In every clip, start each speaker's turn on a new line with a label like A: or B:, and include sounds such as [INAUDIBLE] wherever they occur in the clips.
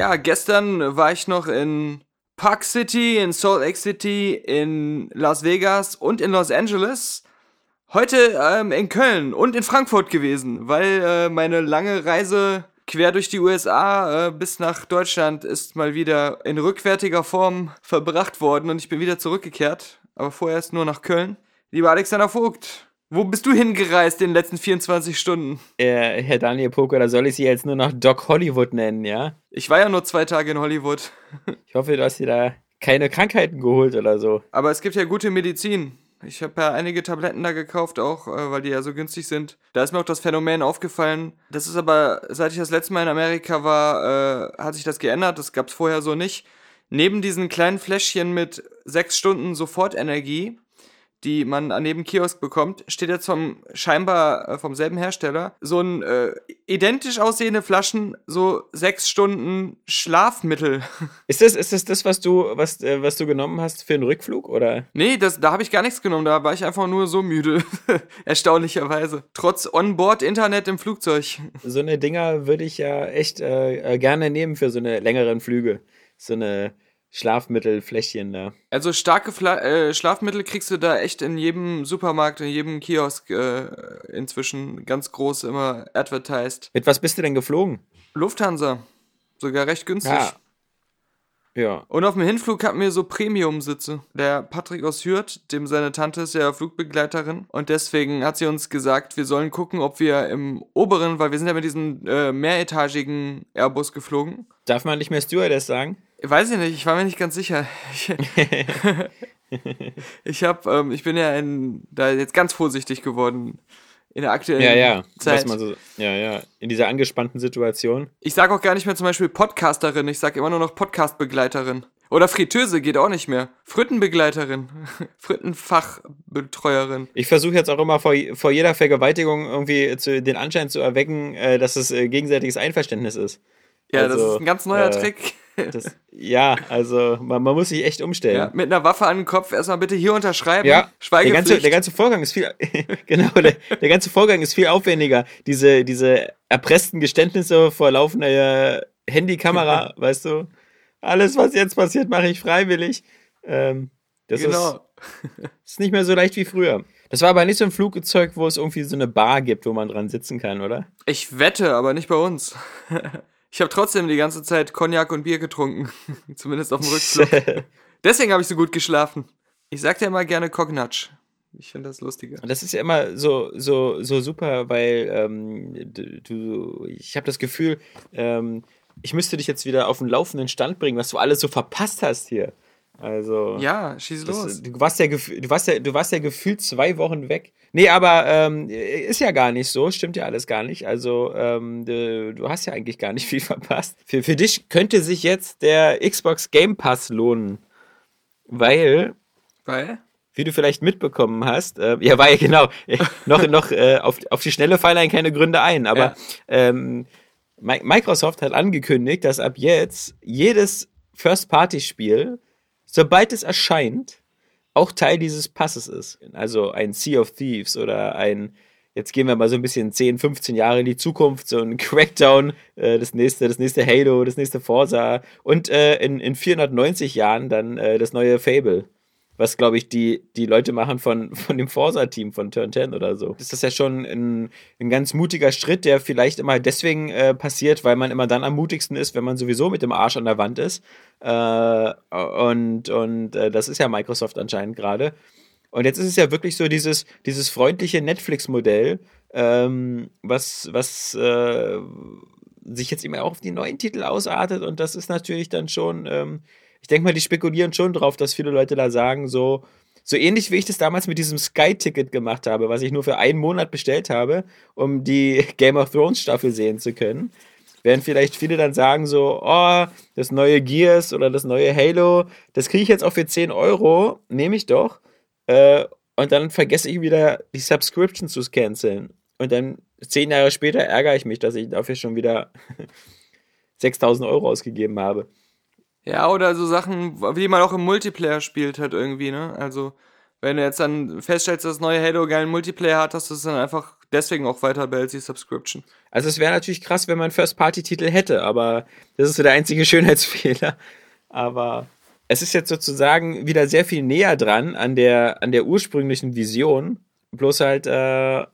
A: Ja, gestern war ich noch in Park City, in Salt Lake City, in Las Vegas und in Los Angeles. Heute ähm, in Köln und in Frankfurt gewesen, weil äh, meine lange Reise quer durch die USA äh, bis nach Deutschland ist mal wieder in rückwärtiger Form verbracht worden und ich bin wieder zurückgekehrt, aber vorerst nur nach Köln. Lieber Alexander Vogt, wo bist du hingereist in den letzten 24 Stunden?
B: Äh, Herr Daniel Poker, oder soll ich Sie jetzt nur noch Doc Hollywood nennen, ja?
A: Ich war ja nur zwei Tage in Hollywood. [LAUGHS]
B: Ich hoffe, du hast dir da keine Krankheiten geholt oder so.
A: Aber es gibt ja gute Medizin. Ich habe ja einige Tabletten da gekauft, auch äh, weil die ja so günstig sind. Da ist mir auch das Phänomen aufgefallen. Das ist aber, seit ich das letzte Mal in Amerika war, äh, hat sich das geändert. Das gab es vorher so nicht. Neben diesen kleinen Fläschchen mit sechs Stunden Sofortenergie, die man an jedem Kiosk bekommt, steht jetzt vom scheinbar äh, vom selben Hersteller so ein äh, identisch aussehende Flaschen, so sechs Stunden Schlafmittel. [LAUGHS]
B: Ist das, ist das das, was du, was, äh, was du genommen hast für einen Rückflug, oder?
A: Nee, das, da habe ich gar nichts genommen. Da war ich einfach nur so müde. [LAUGHS] Erstaunlicherweise. Trotz Onboard-Internet im Flugzeug. [LAUGHS]
B: So eine Dinger würde ich ja echt äh, äh, gerne nehmen für so eine längeren Flüge. So eine Schlafmittelfläschchen da.
A: Also starke Fla äh, Schlafmittel kriegst du da echt in jedem Supermarkt, in jedem Kiosk äh, inzwischen ganz groß immer advertised.
B: Mit was bist du denn geflogen?
A: Lufthansa. Sogar recht günstig.
B: Ja. Ja.
A: Und auf dem Hinflug hatten wir so Premium-Sitze. Der Patrick aus Hürth, dem seine Tante ist ja Flugbegleiterin. Und deswegen hat sie uns gesagt, wir sollen gucken, ob wir im oberen, weil wir sind ja mit diesem äh, mehretagigen Airbus geflogen.
B: Darf man nicht mehr Stewardess sagen?
A: Weiß ich nicht, ich war mir nicht ganz sicher. Ich, [LAUGHS] ich hab, ähm, ich bin ja in, da jetzt ganz vorsichtig geworden in der aktuellen
B: Ja, ja.
A: Zeit.
B: So, ja, ja. In dieser angespannten Situation.
A: Ich sage auch gar nicht mehr zum Beispiel Podcasterin, ich sage immer nur noch Podcastbegleiterin. Oder Fritteuse geht auch nicht mehr. Frittenbegleiterin, [LAUGHS] Frittenfachbetreuerin.
B: Ich versuche jetzt auch immer vor, vor jeder Vergewaltigung irgendwie zu, den Anschein zu erwecken, äh, dass es äh, gegenseitiges Einverständnis ist.
A: Ja, das
B: Also,
A: ist ein ganz neuer
B: äh,
A: Trick.
B: Das, ja, also man, man muss sich echt umstellen.
A: Ja, mit einer Waffe an den Kopf erstmal bitte hier unterschreiben.
B: Ja, der ganze, der ganze Vorgang ist viel, [LAUGHS] genau, der, der ganze Vorgang ist viel aufwendiger. Diese, diese erpressten Geständnisse vor laufender Handykamera, [LAUGHS] weißt du, alles, was jetzt passiert, mache ich freiwillig. Ähm, das
A: genau.
B: ist, ist nicht mehr so leicht wie früher. Das war aber nicht so ein Flugzeug, wo es irgendwie so eine Bar gibt, wo man dran sitzen kann, oder?
A: Ich wette, aber nicht bei uns. Ich habe trotzdem die ganze Zeit Cognac und Bier getrunken. [LAUGHS] Zumindest auf dem Rückflug. [LAUGHS] Deswegen habe ich so gut geschlafen. Ich sag dir immer gerne Cognatsch. Ich finde das lustiger.
B: Und das ist ja immer so, so, so super, weil ähm, du, du, ich habe das Gefühl, ähm, ich müsste dich jetzt wieder auf den laufenden Stand bringen, was du alles so verpasst hast hier. Also.
A: Ja, schieß los.
B: Das, du, warst ja, du, warst ja, du warst ja gefühlt zwei Wochen weg. Nee, aber ähm, ist ja gar nicht so, stimmt ja alles gar nicht. Also ähm, du, du hast ja eigentlich gar nicht viel [LAUGHS] verpasst. Für, für dich könnte sich jetzt der Xbox Game Pass lohnen, weil
A: Weil?
B: wie du vielleicht mitbekommen hast, äh, ja, war ja genau, äh, noch, noch äh, auf, auf die Schnelle fallen einem keine Gründe ein, aber
A: Ja.
B: ähm, Mi- Microsoft hat angekündigt, dass ab jetzt jedes First-Party-Spiel, sobald es erscheint, auch Teil dieses Passes ist. Also ein Sea of Thieves oder ein, jetzt gehen wir mal so ein bisschen 10, 15 Jahre in die Zukunft, so ein Crackdown, äh, das nächste, das nächste Halo, das nächste Forza und äh, in, in 490 Jahren dann äh, das neue Fable was glaube ich die, die Leute machen von, von dem Forsa-Team von Turn 10 oder so. Das ist ja schon ein, ein ganz mutiger Schritt, der vielleicht immer deswegen äh, passiert, weil man immer dann am mutigsten ist, wenn man sowieso mit dem Arsch an der Wand ist. Äh, und und äh, das ist ja Microsoft anscheinend gerade. Und jetzt ist es ja wirklich so dieses, dieses freundliche Netflix-Modell, ähm, was, was äh, sich jetzt immer auch auf die neuen Titel ausartet. Und das ist natürlich dann schon, ähm, ich denke mal, die spekulieren schon drauf, dass viele Leute da sagen, so, So ähnlich wie ich das damals mit diesem Sky-Ticket gemacht habe, was ich nur für einen Monat bestellt habe, um die [LAUGHS] Game of Thrones Staffel sehen zu können. Während vielleicht viele dann sagen so, oh, das neue Gears oder das neue Halo, das kriege ich jetzt auch für 10 Euro, nehme ich doch. Äh, und dann vergesse ich wieder die Subscription zu canceln. Und dann zehn Jahre später ärgere ich mich, dass ich dafür schon wieder [LAUGHS] 6000 Euro ausgegeben habe.
A: Ja, oder so Sachen, wie man auch im Multiplayer spielt, halt irgendwie, ne? Also, wenn du jetzt dann feststellst, dass das neue Halo geilen Multiplayer hat, dass du es dann einfach deswegen auch weiter behältst, die Subscription.
B: Also es wäre natürlich krass, wenn man First-Party-Titel hätte, aber das ist so der einzige [LAUGHS] Schönheitsfehler. Aber es ist jetzt sozusagen wieder sehr viel näher dran an der, an der ursprünglichen Vision, bloß halt äh,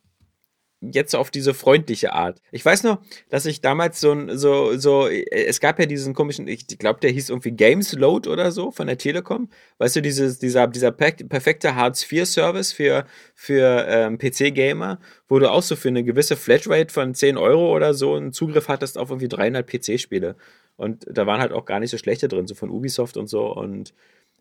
B: jetzt auf diese freundliche Art. Ich weiß noch, dass ich damals so ein, so, so, es gab ja diesen komischen, ich glaube, der hieß irgendwie Games Load oder so von der Telekom. Weißt du, dieses, dieser, dieser perfekte Hartz-IV-Service für, für ähm, PC-Gamer, wo du auch so für eine gewisse Flatrate von 10 Euro oder so einen Zugriff hattest auf irgendwie 300 PC-Spiele. Und da waren halt auch gar nicht so schlechte drin, so von Ubisoft und so. Und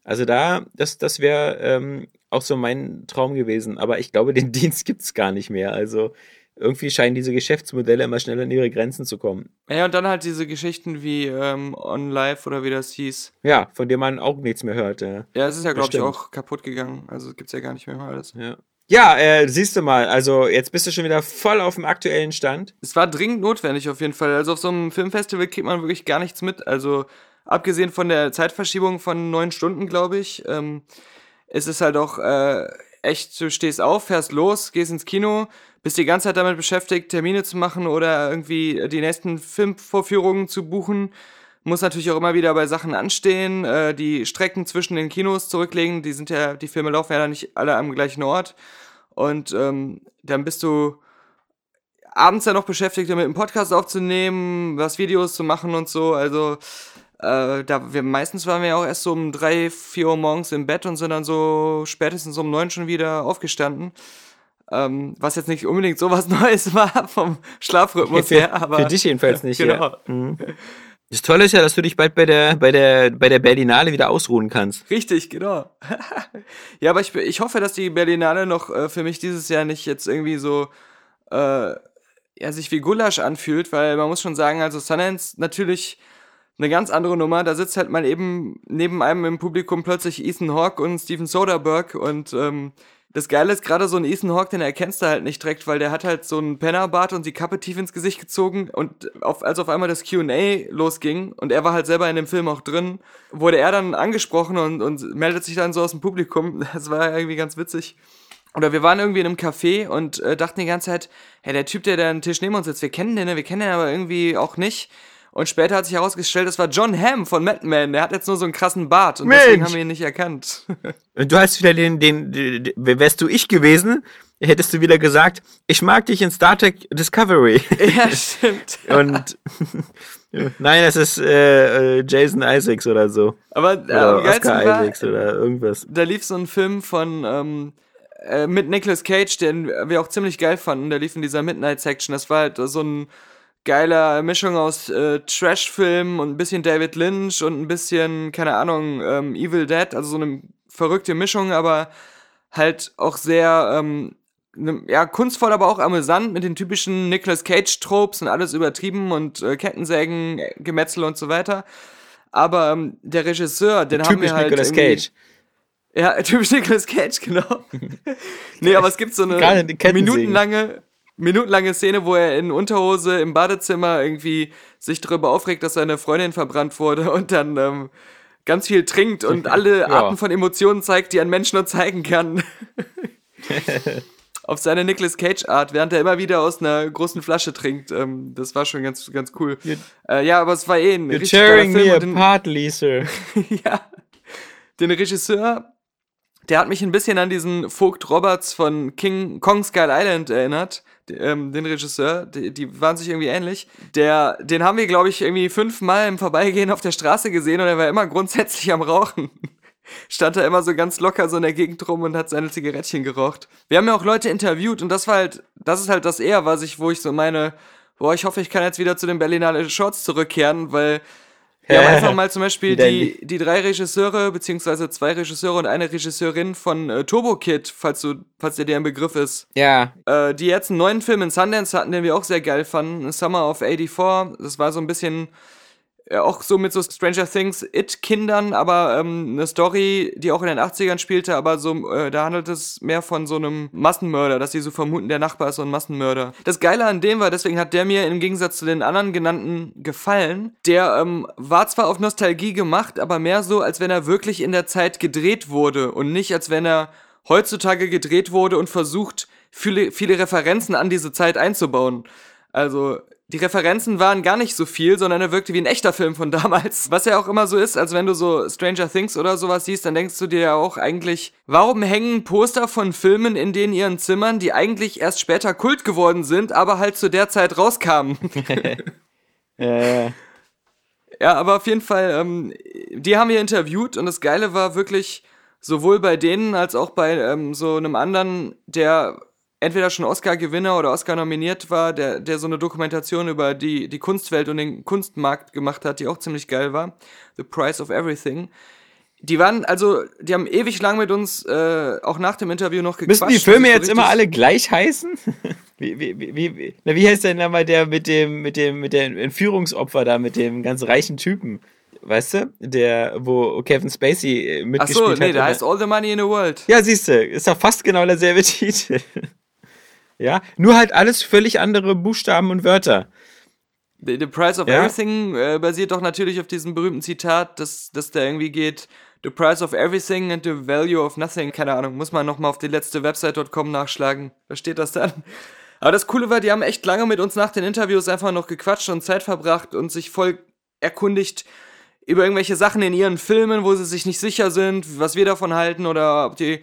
B: also da, das, das wäre ähm, auch so mein Traum gewesen. Aber ich glaube, den [LAUGHS] Dienst gibt es gar nicht mehr. Also irgendwie scheinen diese Geschäftsmodelle immer schneller an ihre Grenzen zu kommen.
A: Ja, und dann halt diese Geschichten wie ähm, On Live oder wie das hieß.
B: Ja, von dem man auch nichts mehr hört. Ja,
A: ja es ist ja, glaube ich, auch kaputt gegangen. Also gibt es ja gar nicht mehr alles.
B: Ja. Ja, äh, siehst du mal, also jetzt bist du schon wieder voll auf dem aktuellen Stand.
A: Es war dringend notwendig auf jeden Fall. Also auf so einem Filmfestival kriegt man wirklich gar nichts mit. Also abgesehen von der Zeitverschiebung von neun Stunden, glaube ich, ähm, ist es halt auch äh, echt, du stehst auf, fährst los, gehst ins Kino, bist die ganze Zeit damit beschäftigt, Termine zu machen oder irgendwie die nächsten Filmvorführungen zu buchen. Muss natürlich auch immer wieder bei Sachen anstehen, äh, die Strecken zwischen den Kinos zurücklegen. Die sind ja, die Filme laufen ja nicht alle am gleichen Ort. Und ähm, dann bist du abends ja noch beschäftigt, damit einen Podcast aufzunehmen, was Videos zu machen und so. Also äh, da wir meistens waren wir ja auch erst so um drei, vier Uhr morgens im Bett und sind dann so spätestens um neun schon wieder aufgestanden. Ähm, was jetzt nicht unbedingt so was [LAUGHS] Neues war vom Schlafrhythmus [LAUGHS]
B: her,
A: aber.
B: Für dich jedenfalls nicht,
A: genau.
B: ja. Mhm. Das Tolle ist ja, dass du dich bald bei der, bei der, bei der Berlinale wieder ausruhen kannst.
A: Richtig, genau. [LAUGHS] ja, aber ich, ich hoffe, dass die Berlinale noch äh, für mich dieses Jahr nicht jetzt irgendwie so äh, ja, sich wie Gulasch anfühlt, weil man muss schon sagen, also Sundance natürlich eine ganz andere Nummer. Da sitzt halt mal eben neben einem im Publikum plötzlich Ethan Hawke und Steven Soderbergh und ähm, das Geile ist gerade so ein Ethan Hawke, den erkennst du halt nicht direkt, weil der hat halt so einen Pennerbart und die Kappe tief ins Gesicht gezogen und auf, als auf einmal das Q&A losging und er war halt selber in dem Film auch drin, wurde er dann angesprochen und, und meldet sich dann so aus dem Publikum. [LAUGHS] Das war irgendwie ganz witzig. Oder wir waren irgendwie in einem Café und äh, dachten die ganze Zeit, hey, der Typ, der da einen Tisch neben uns sitzt, wir kennen den, ne? wir kennen den aber irgendwie auch nicht. Und später hat sich herausgestellt, das war John Hamm von Madman. Der hat jetzt nur so einen krassen Bart und
B: Mensch.
A: deswegen haben wir ihn nicht erkannt.
B: Und [LAUGHS] du hast wieder den, den, den, wärst du ich gewesen, hättest du wieder gesagt, ich mag dich in Star Trek Discovery. [LAUGHS]
A: ja, stimmt.
B: Und [LAUGHS] nein, das ist äh, äh, Jason Isaacs oder so.
A: Aber äh,
B: Oder Oscar
A: war,
B: Isaacs oder irgendwas.
A: da lief so ein Film von ähm, äh, mit Nicolas Cage, den wir auch ziemlich geil fanden. Der lief in dieser Midnight Section. Das war halt so ein geiler Mischung aus äh, Trash-Film und ein bisschen David Lynch und ein bisschen, keine Ahnung, ähm, Evil Dead. Also so eine verrückte Mischung, aber halt auch sehr ähm, ne, ja, kunstvoll, aber auch amüsant mit den typischen Nicolas Cage-Tropes und alles übertrieben und äh, Kettensägen, äh, Gemetzel und so weiter. Aber ähm, der Regisseur, den haben
B: Typisch
A: wir halt
B: Nicolas Cage.
A: ja, [LAUGHS] typisch Nicolas Cage, genau. [LAUGHS] nee, aber es gibt so eine minutenlange, minutenlange Szene, wo er in Unterhose im Badezimmer irgendwie sich darüber aufregt, dass seine Freundin verbrannt wurde [LAUGHS] und dann ähm, ganz viel trinkt und [LAUGHS] alle
B: Ja.
A: Arten von Emotionen zeigt, die ein Mensch nur zeigen kann. [LAUGHS] Auf seine Nicolas Cage-Art, während er immer wieder aus einer großen Flasche trinkt. Ähm, das war schon ganz, ganz cool. Äh, ja, aber es war eh ein
B: You're tearing
A: Film.
B: me apart, Lisa.
A: ja. Den Regisseur, der hat mich ein bisschen an diesen Vogt Roberts von King Kong Skull Island erinnert. Ähm, den Regisseur, die, die waren sich irgendwie ähnlich. Der, den haben wir, glaube ich, irgendwie fünfmal im Vorbeigehen auf der Straße gesehen und er war immer grundsätzlich am Rauchen. [LAUGHS] Stand da immer so ganz locker so in der Gegend rum und hat seine Zigarettchen geraucht. Wir haben ja auch Leute interviewt und das war halt, das ist halt das eher, was ich, wo ich so meine, boah, ich hoffe, ich kann jetzt wieder zu den Berlinale Shorts zurückkehren, weil Wir haben einfach mal zum Beispiel die, die drei Regisseure, beziehungsweise zwei Regisseure und eine Regisseurin von äh, Turbo Kid, falls, du, falls dir der ein Begriff ist.
B: Ja,
A: Äh, die jetzt einen neuen Film in Sundance hatten, den wir auch sehr geil fanden. Summer of 84. Das war so ein bisschen auch so mit so Stranger Things It-Kindern, aber ähm, eine Story, die auch in den 80ern spielte, aber so, äh, da handelt es mehr von so einem Massenmörder, dass sie so vermuten, der Nachbar ist so ein Massenmörder. Das Geile an dem war, deswegen hat der mir im Gegensatz zu den anderen genannten gefallen. Der ähm, war zwar auf Nostalgie gemacht, aber mehr so, als wenn er wirklich in der Zeit gedreht wurde und nicht, als wenn er heutzutage gedreht wurde und versucht, viele, viele Referenzen an diese Zeit einzubauen. Also, die Referenzen waren gar nicht so viel, sondern er wirkte wie ein echter Film von [LAUGHS] damals. Was ja auch immer so ist, als wenn du so Stranger Things oder sowas siehst, dann denkst du dir ja auch eigentlich, warum hängen Poster von Filmen in den ihren Zimmern, die eigentlich erst später Kult geworden sind, aber halt zu der Zeit rauskamen? [LAUGHS] [LAUGHS]
B: äh,
A: Ja, aber auf jeden Fall, ähm, die haben wir interviewt und das Geile war wirklich, sowohl bei denen als auch bei ähm, so einem anderen, der entweder schon Oscar-Gewinner oder Oscar nominiert war, der, der so eine Dokumentation über die, die Kunstwelt und den Kunstmarkt gemacht hat, die auch ziemlich geil war. The Price of Everything. Die waren, also, die haben ewig lang mit uns, äh, auch nach dem Interview noch gequatscht.
B: müssen die Filme
A: so
B: jetzt immer alle gleich heißen? [LAUGHS] Wie, wie, wie, wie, na, wie heißt denn nochmal der mit dem, mit dem, mit dem Entführungsopfer da, mit dem ganz reichen Typen? Weißt du? Der, wo Kevin Spacey äh,
A: Ach
B: mitgespielt
A: so,
B: hat.
A: nee, der
B: oder?
A: heißt All the Money in the World.
B: Ja, siehst du, ist doch fast genau derselbe [LAUGHS] Titel. Ja, nur halt alles völlig andere Buchstaben und Wörter.
A: The, the Price of
B: Ja?
A: Everything äh, basiert doch natürlich auf diesem berühmten Zitat, dass, dass da irgendwie geht, The Price of Everything and the Value of Nothing. Keine Ahnung, muss man nochmal auf die letzte Website.com nachschlagen. Da steht das dann. Aber das Coole war, die haben echt lange mit uns nach den Interviews einfach noch gequatscht und Zeit verbracht und sich voll erkundigt über irgendwelche Sachen in ihren Filmen, wo sie sich nicht sicher sind, was wir davon halten oder ob die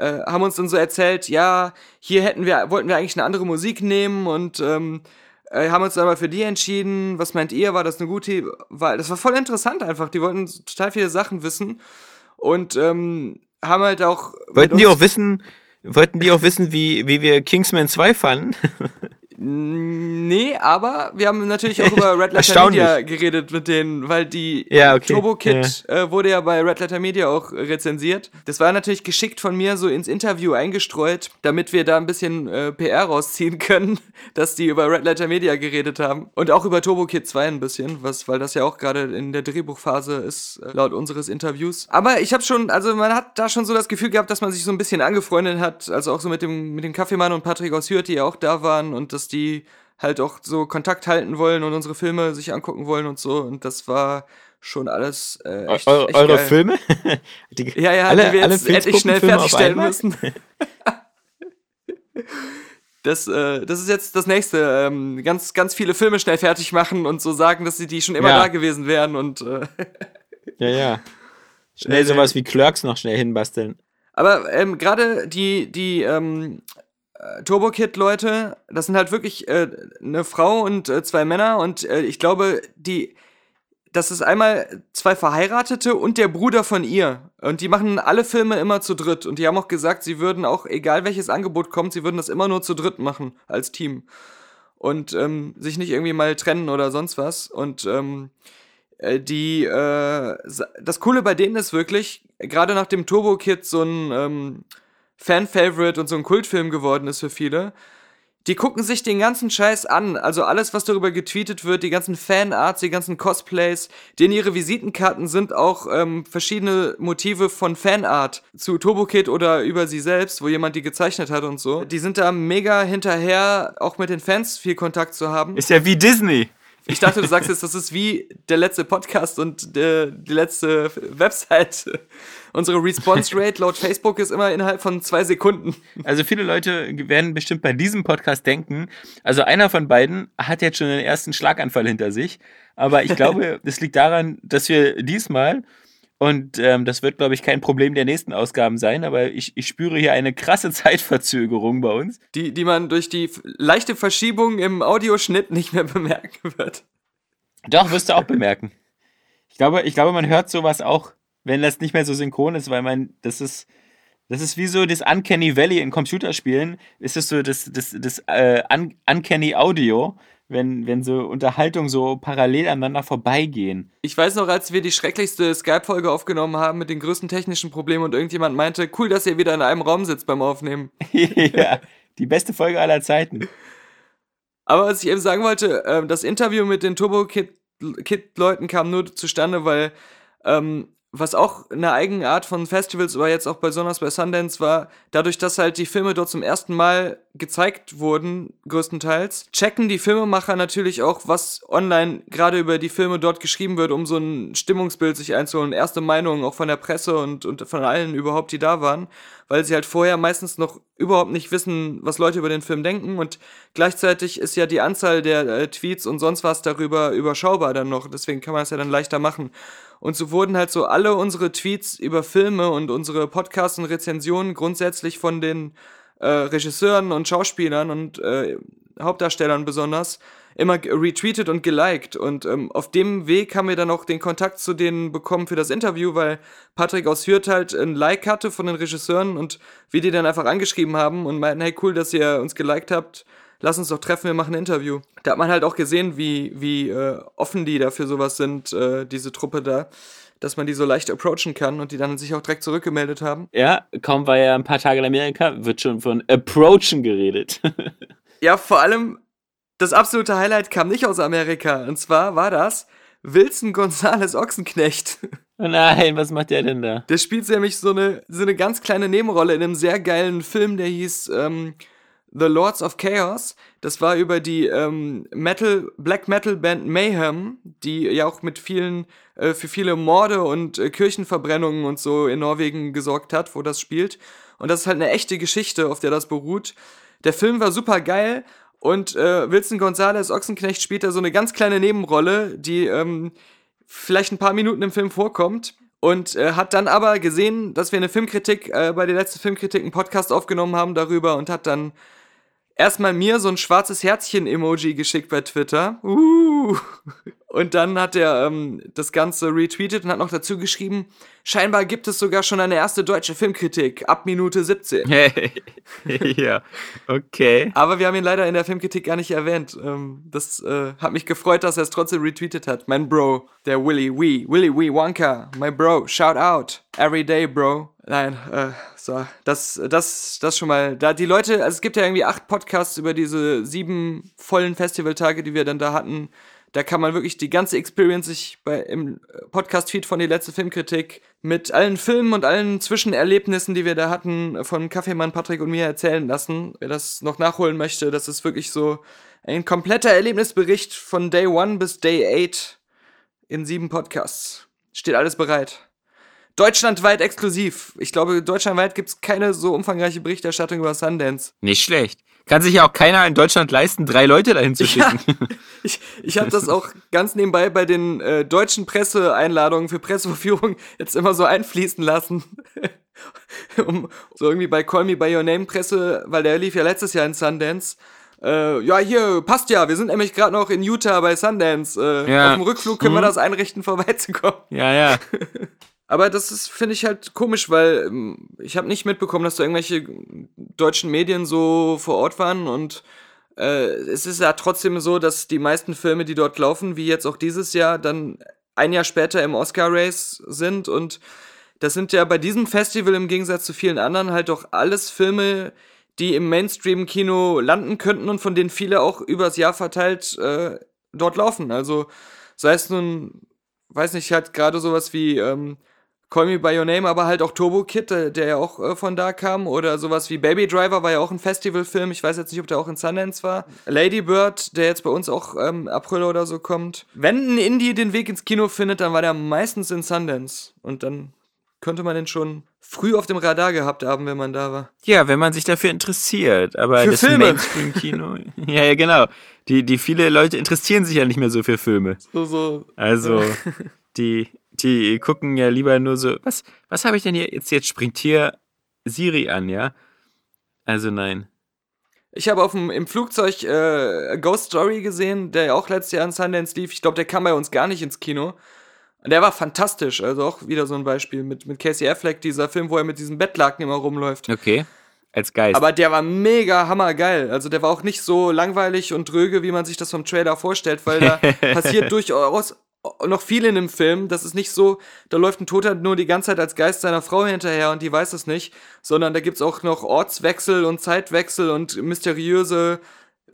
A: äh, haben uns dann so erzählt, ja, hier hätten wir, wollten wir eigentlich eine andere Musik nehmen und ähm, äh, haben uns dann mal für die entschieden. Was meint ihr? War das eine gute Wahl? Das war voll interessant einfach. Die wollten total viele Sachen wissen und ähm, haben halt auch.
B: Wollten die auch wissen, wollten die auch wissen, wie, wie wir Kingsman 2 fanden? [LAUGHS]
A: Nee, aber wir haben natürlich auch über Red Letter. Media geredet mit denen, weil die
B: Ja, okay.
A: Turbo Kid äh, wurde ja bei Red Letter Media auch rezensiert. Das war natürlich geschickt von mir so ins Interview eingestreut, damit wir da ein bisschen äh, PR rausziehen [LAUGHS] können, dass die über Red Letter Media geredet haben. Und auch über Turbo Kid 2 ein bisschen, was, weil das ja auch gerade in der Drehbuchphase ist, äh, laut unseres Interviews. Aber ich habe schon, also man hat da schon so das Gefühl gehabt, dass man sich so ein bisschen angefreundet hat, also auch so mit dem, mit dem Kaffeemann und Patrick aus Hürth, die ja auch da waren und dass die halt auch so Kontakt halten wollen und unsere Filme sich angucken wollen und so. Und das war schon alles äh, echt,
B: eure
A: echt
B: eure. Filme? [LAUGHS] Die,
A: Ja, ja,
B: alle,
A: die wir
B: alle
A: jetzt endlich schnell
B: auf
A: fertigstellen müssen. [LAUGHS] Das, äh, das ist jetzt das nächste. Ähm, ganz, ganz viele Filme schnell fertig machen und so sagen, dass sie die schon immer
B: Ja.
A: da gewesen wären. Und äh,
B: Ja, ja. [LAUGHS] Schnell
A: Äh,
B: sowas wie Clerks noch schnell hinbasteln.
A: Aber ähm, gerade die, die ähm, äh, Turbo Kid-Leute, das sind halt wirklich äh, eine Frau und äh, zwei Männer und äh, ich glaube, die, das ist einmal zwei Verheiratete und der Bruder von ihr. Und die machen alle Filme immer zu dritt. Und die haben auch gesagt, sie würden auch, egal welches Angebot kommt, sie würden das immer nur zu dritt machen als Team. Und ähm, sich nicht irgendwie mal trennen oder sonst was. Und ähm, äh, die, äh, das Coole bei denen ist wirklich, gerade nachdem Turbo Kid so ein ähm, Fan-Favorite und so ein Kultfilm geworden ist für viele, die gucken sich den ganzen Scheiß an. Also alles, was darüber getweetet wird, die ganzen Fanarts, die ganzen Cosplays, denen ihre Visitenkarten sind auch ähm, verschiedene Motive von Fanart zu Turbo Kid oder über sie selbst, wo jemand die gezeichnet hat und so. Die sind da mega hinterher, auch mit den Fans viel Kontakt zu haben.
B: Ist ja wie Disney.
A: Ich dachte, du sagst jetzt, das ist wie der letzte Podcast und der, die letzte Website. [LAUGHS] Unsere Response Rate laut Facebook ist immer innerhalb von zwei Sekunden.
B: Also viele Leute werden bestimmt bei diesem Podcast denken, also einer von beiden hat jetzt schon den ersten Schlaganfall hinter sich. Aber ich glaube, [LAUGHS] es liegt daran, dass wir diesmal, und ähm, das wird, glaube ich, kein Problem der nächsten Ausgaben sein, aber ich, ich spüre hier eine krasse [LAUGHS] Zeitverzögerung bei uns.
A: Die, die man durch die leichte Verschiebung im Audioschnitt nicht mehr [LAUGHS] bemerken wird.
B: Doch, wirst du auch bemerken. Ich glaube, ich glaube, man hört sowas auch, wenn das nicht mehr so synchron ist, weil man, das ist, das ist wie so das Uncanny Valley in Computerspielen, ist es so das, das, das äh, Un Uncanny Audio, wenn, wenn so Unterhaltungen so parallel aneinander vorbeigehen.
A: Ich weiß noch, als wir die schrecklichste Skype-Folge aufgenommen haben mit den größten technischen Problemen und irgendjemand meinte, cool, dass ihr wieder in einem Raum sitzt beim Aufnehmen. [LAUGHS]
B: ja, die beste Folge aller Zeiten.
A: Aber was ich eben sagen wollte, ähm, das Interview mit den Turbo Kid, Kid Leuten kam nur zustande, weil ähm, was auch eine Eigenart von Festivals, aber jetzt auch besonders bei Sundance war, dadurch, dass halt die Filme dort zum ersten Mal gezeigt wurden, größtenteils, checken die Filmemacher natürlich auch, was online gerade über die Filme dort geschrieben wird, um so ein Stimmungsbild sich einzuholen, erste Meinungen auch von der Presse und, und von allen überhaupt, die da waren, weil sie halt vorher meistens noch überhaupt nicht wissen, was Leute über den Film denken. Und gleichzeitig ist ja die Anzahl der äh, Tweets und sonst was darüber überschaubar dann noch, deswegen kann man es ja dann leichter machen. Und so wurden halt so alle unsere Tweets über Filme und unsere Podcasts und Rezensionen grundsätzlich von den äh, Regisseuren und Schauspielern und äh, Hauptdarstellern besonders immer retweetet und geliked. Und ähm, auf dem Weg haben wir dann auch den Kontakt zu denen bekommen für das Interview, weil Patrick aus Hürth halt ein Like hatte von den Regisseuren und wir die dann einfach angeschrieben haben und meinten, hey cool, dass ihr uns geliked habt. Lass uns doch treffen, wir machen ein Interview. Da hat man halt auch gesehen, wie, wie äh, offen die da für sowas sind, äh, diese Truppe da, dass man die so leicht approachen kann und die dann sich auch direkt zurückgemeldet haben.
B: Ja, kaum war er ein paar Tage in Amerika, wird schon von Approachen geredet. [LAUGHS]
A: Ja, vor allem das absolute Highlight kam nicht aus Amerika. Und zwar war das Wilson Gonzales Ochsenknecht.
B: oh nein, was macht der denn da?
A: Der spielt nämlich so eine, so eine ganz kleine Nebenrolle in einem sehr geilen Film, der hieß ähm, The Lords of Chaos. Das war über die ähm, Metal, Black Metal Band Mayhem, die ja auch mit vielen, äh, für viele Morde und äh, Kirchenverbrennungen und so in Norwegen gesorgt hat, wo das spielt. Und das ist halt eine echte Geschichte, auf der das beruht. Der Film war super geil und äh, Wilson Gonzales Ochsenknecht spielt da so eine ganz kleine Nebenrolle, die ähm, vielleicht ein paar Minuten im Film vorkommt. Und äh, hat dann aber gesehen, dass wir eine Filmkritik, äh, bei der letzten Filmkritik einen Podcast aufgenommen haben darüber und hat dann erstmal mir so ein schwarzes Herzchen-Emoji geschickt bei Twitter. Uh. Und dann hat er ähm, das Ganze retweetet und hat noch dazu geschrieben, scheinbar gibt es sogar schon eine erste deutsche Filmkritik ab Minute 17. [LAUGHS]
B: ja, okay.
A: Aber wir haben ihn leider in der Filmkritik gar nicht erwähnt. Ähm, das äh, hat mich gefreut, dass er es trotzdem retweetet hat. Mein Bro, der Willy Wee, Willy Wee Wonka, my Bro, shout out, every day, Bro. Nein, äh, so, das, das, das schon mal. Da die Leute, also es gibt ja irgendwie acht Podcasts über diese sieben vollen Festivaltage, die wir dann da hatten. Da kann man wirklich die ganze Experience sich bei, im Podcast-Feed von die letzte Filmkritik mit allen Filmen und allen Zwischenerlebnissen, die wir da hatten, von Kaffeemann Patrick und mir erzählen lassen. Wer das noch nachholen möchte, das ist wirklich so ein kompletter Erlebnisbericht von Day One bis Day 8 in sieben Podcasts. Steht alles bereit. Deutschlandweit exklusiv. Ich glaube, deutschlandweit gibt es keine so umfangreiche Berichterstattung über Sundance.
B: Nicht schlecht. Kann sich ja auch keiner in Deutschland leisten, drei Leute dahin zu
A: Ja.
B: schicken. [LAUGHS] [LAUGHS]
A: Ich, ich habe das auch ganz nebenbei bei den äh, deutschen Presseeinladungen für Presseverführung jetzt immer so einfließen lassen. [LAUGHS] um, so irgendwie bei Call Me By Your Name Presse, weil der lief ja letztes Jahr in Sundance. Äh, ja, hier, passt ja, wir sind nämlich gerade noch in Utah bei Sundance. Äh,
B: Ja.
A: Auf dem Rückflug können wir
B: Mhm.
A: das einrichten, vorbeizukommen.
B: ja, ja.
A: Aber das ist, finde ich halt komisch, weil ähm, ich habe nicht mitbekommen, dass da irgendwelche deutschen Medien so vor Ort waren und äh, es ist ja trotzdem so, dass die meisten Filme, die dort laufen, wie jetzt auch dieses Jahr, dann ein Jahr später im Oscar-Race sind und das sind ja bei diesem Festival im Gegensatz zu vielen anderen halt doch alles Filme, die im Mainstream-Kino landen könnten und von denen viele auch übers Jahr verteilt äh, dort laufen. Also sei es nun, weiß nicht, halt gerade sowas wie ähm, Call Me By Your Name, aber halt auch Turbo Kid, der, der ja auch äh, von da kam. Oder sowas wie Baby Driver war ja auch ein Festivalfilm. Ich weiß jetzt nicht, ob der auch in Sundance war. Lady Bird, der jetzt bei uns auch ähm, April oder so kommt. Wenn ein Indie den Weg ins Kino findet, dann war der meistens in Sundance. Und dann könnte man den schon früh auf dem Radar gehabt haben, wenn man da war.
B: Ja, wenn man sich dafür interessiert. Aber
A: Für
B: das
A: Filme.
B: Mainstream-Kino. [LAUGHS] ja, ja, genau. Die, die viele Leute interessieren sich ja nicht mehr so für Filme.
A: So, so.
B: Also, die, die gucken ja lieber nur so, was, was habe ich denn hier? Jetzt, jetzt springt hier Siri an, ja? Also nein.
A: Ich habe auf dem, im Flugzeug äh, Ghost Story gesehen, der ja auch letztes Jahr in Sundance lief. Ich glaube, der kam bei uns gar nicht ins Kino. Und der war fantastisch. Also auch wieder so ein Beispiel mit, mit Casey Affleck, dieser Film, wo er mit diesem Bettlaken immer rumläuft.
B: Okay. Als Geist.
A: Aber der war mega hammergeil. Also der war auch nicht so langweilig und dröge, wie man sich das vom Trailer vorstellt, weil da [LAUGHS] passiert durchaus noch viel in dem Film. Das ist nicht so, da läuft ein Toter nur die ganze Zeit als Geist seiner Frau hinterher und die weiß es nicht, sondern da gibt's auch noch Ortswechsel und Zeitwechsel und mysteriöse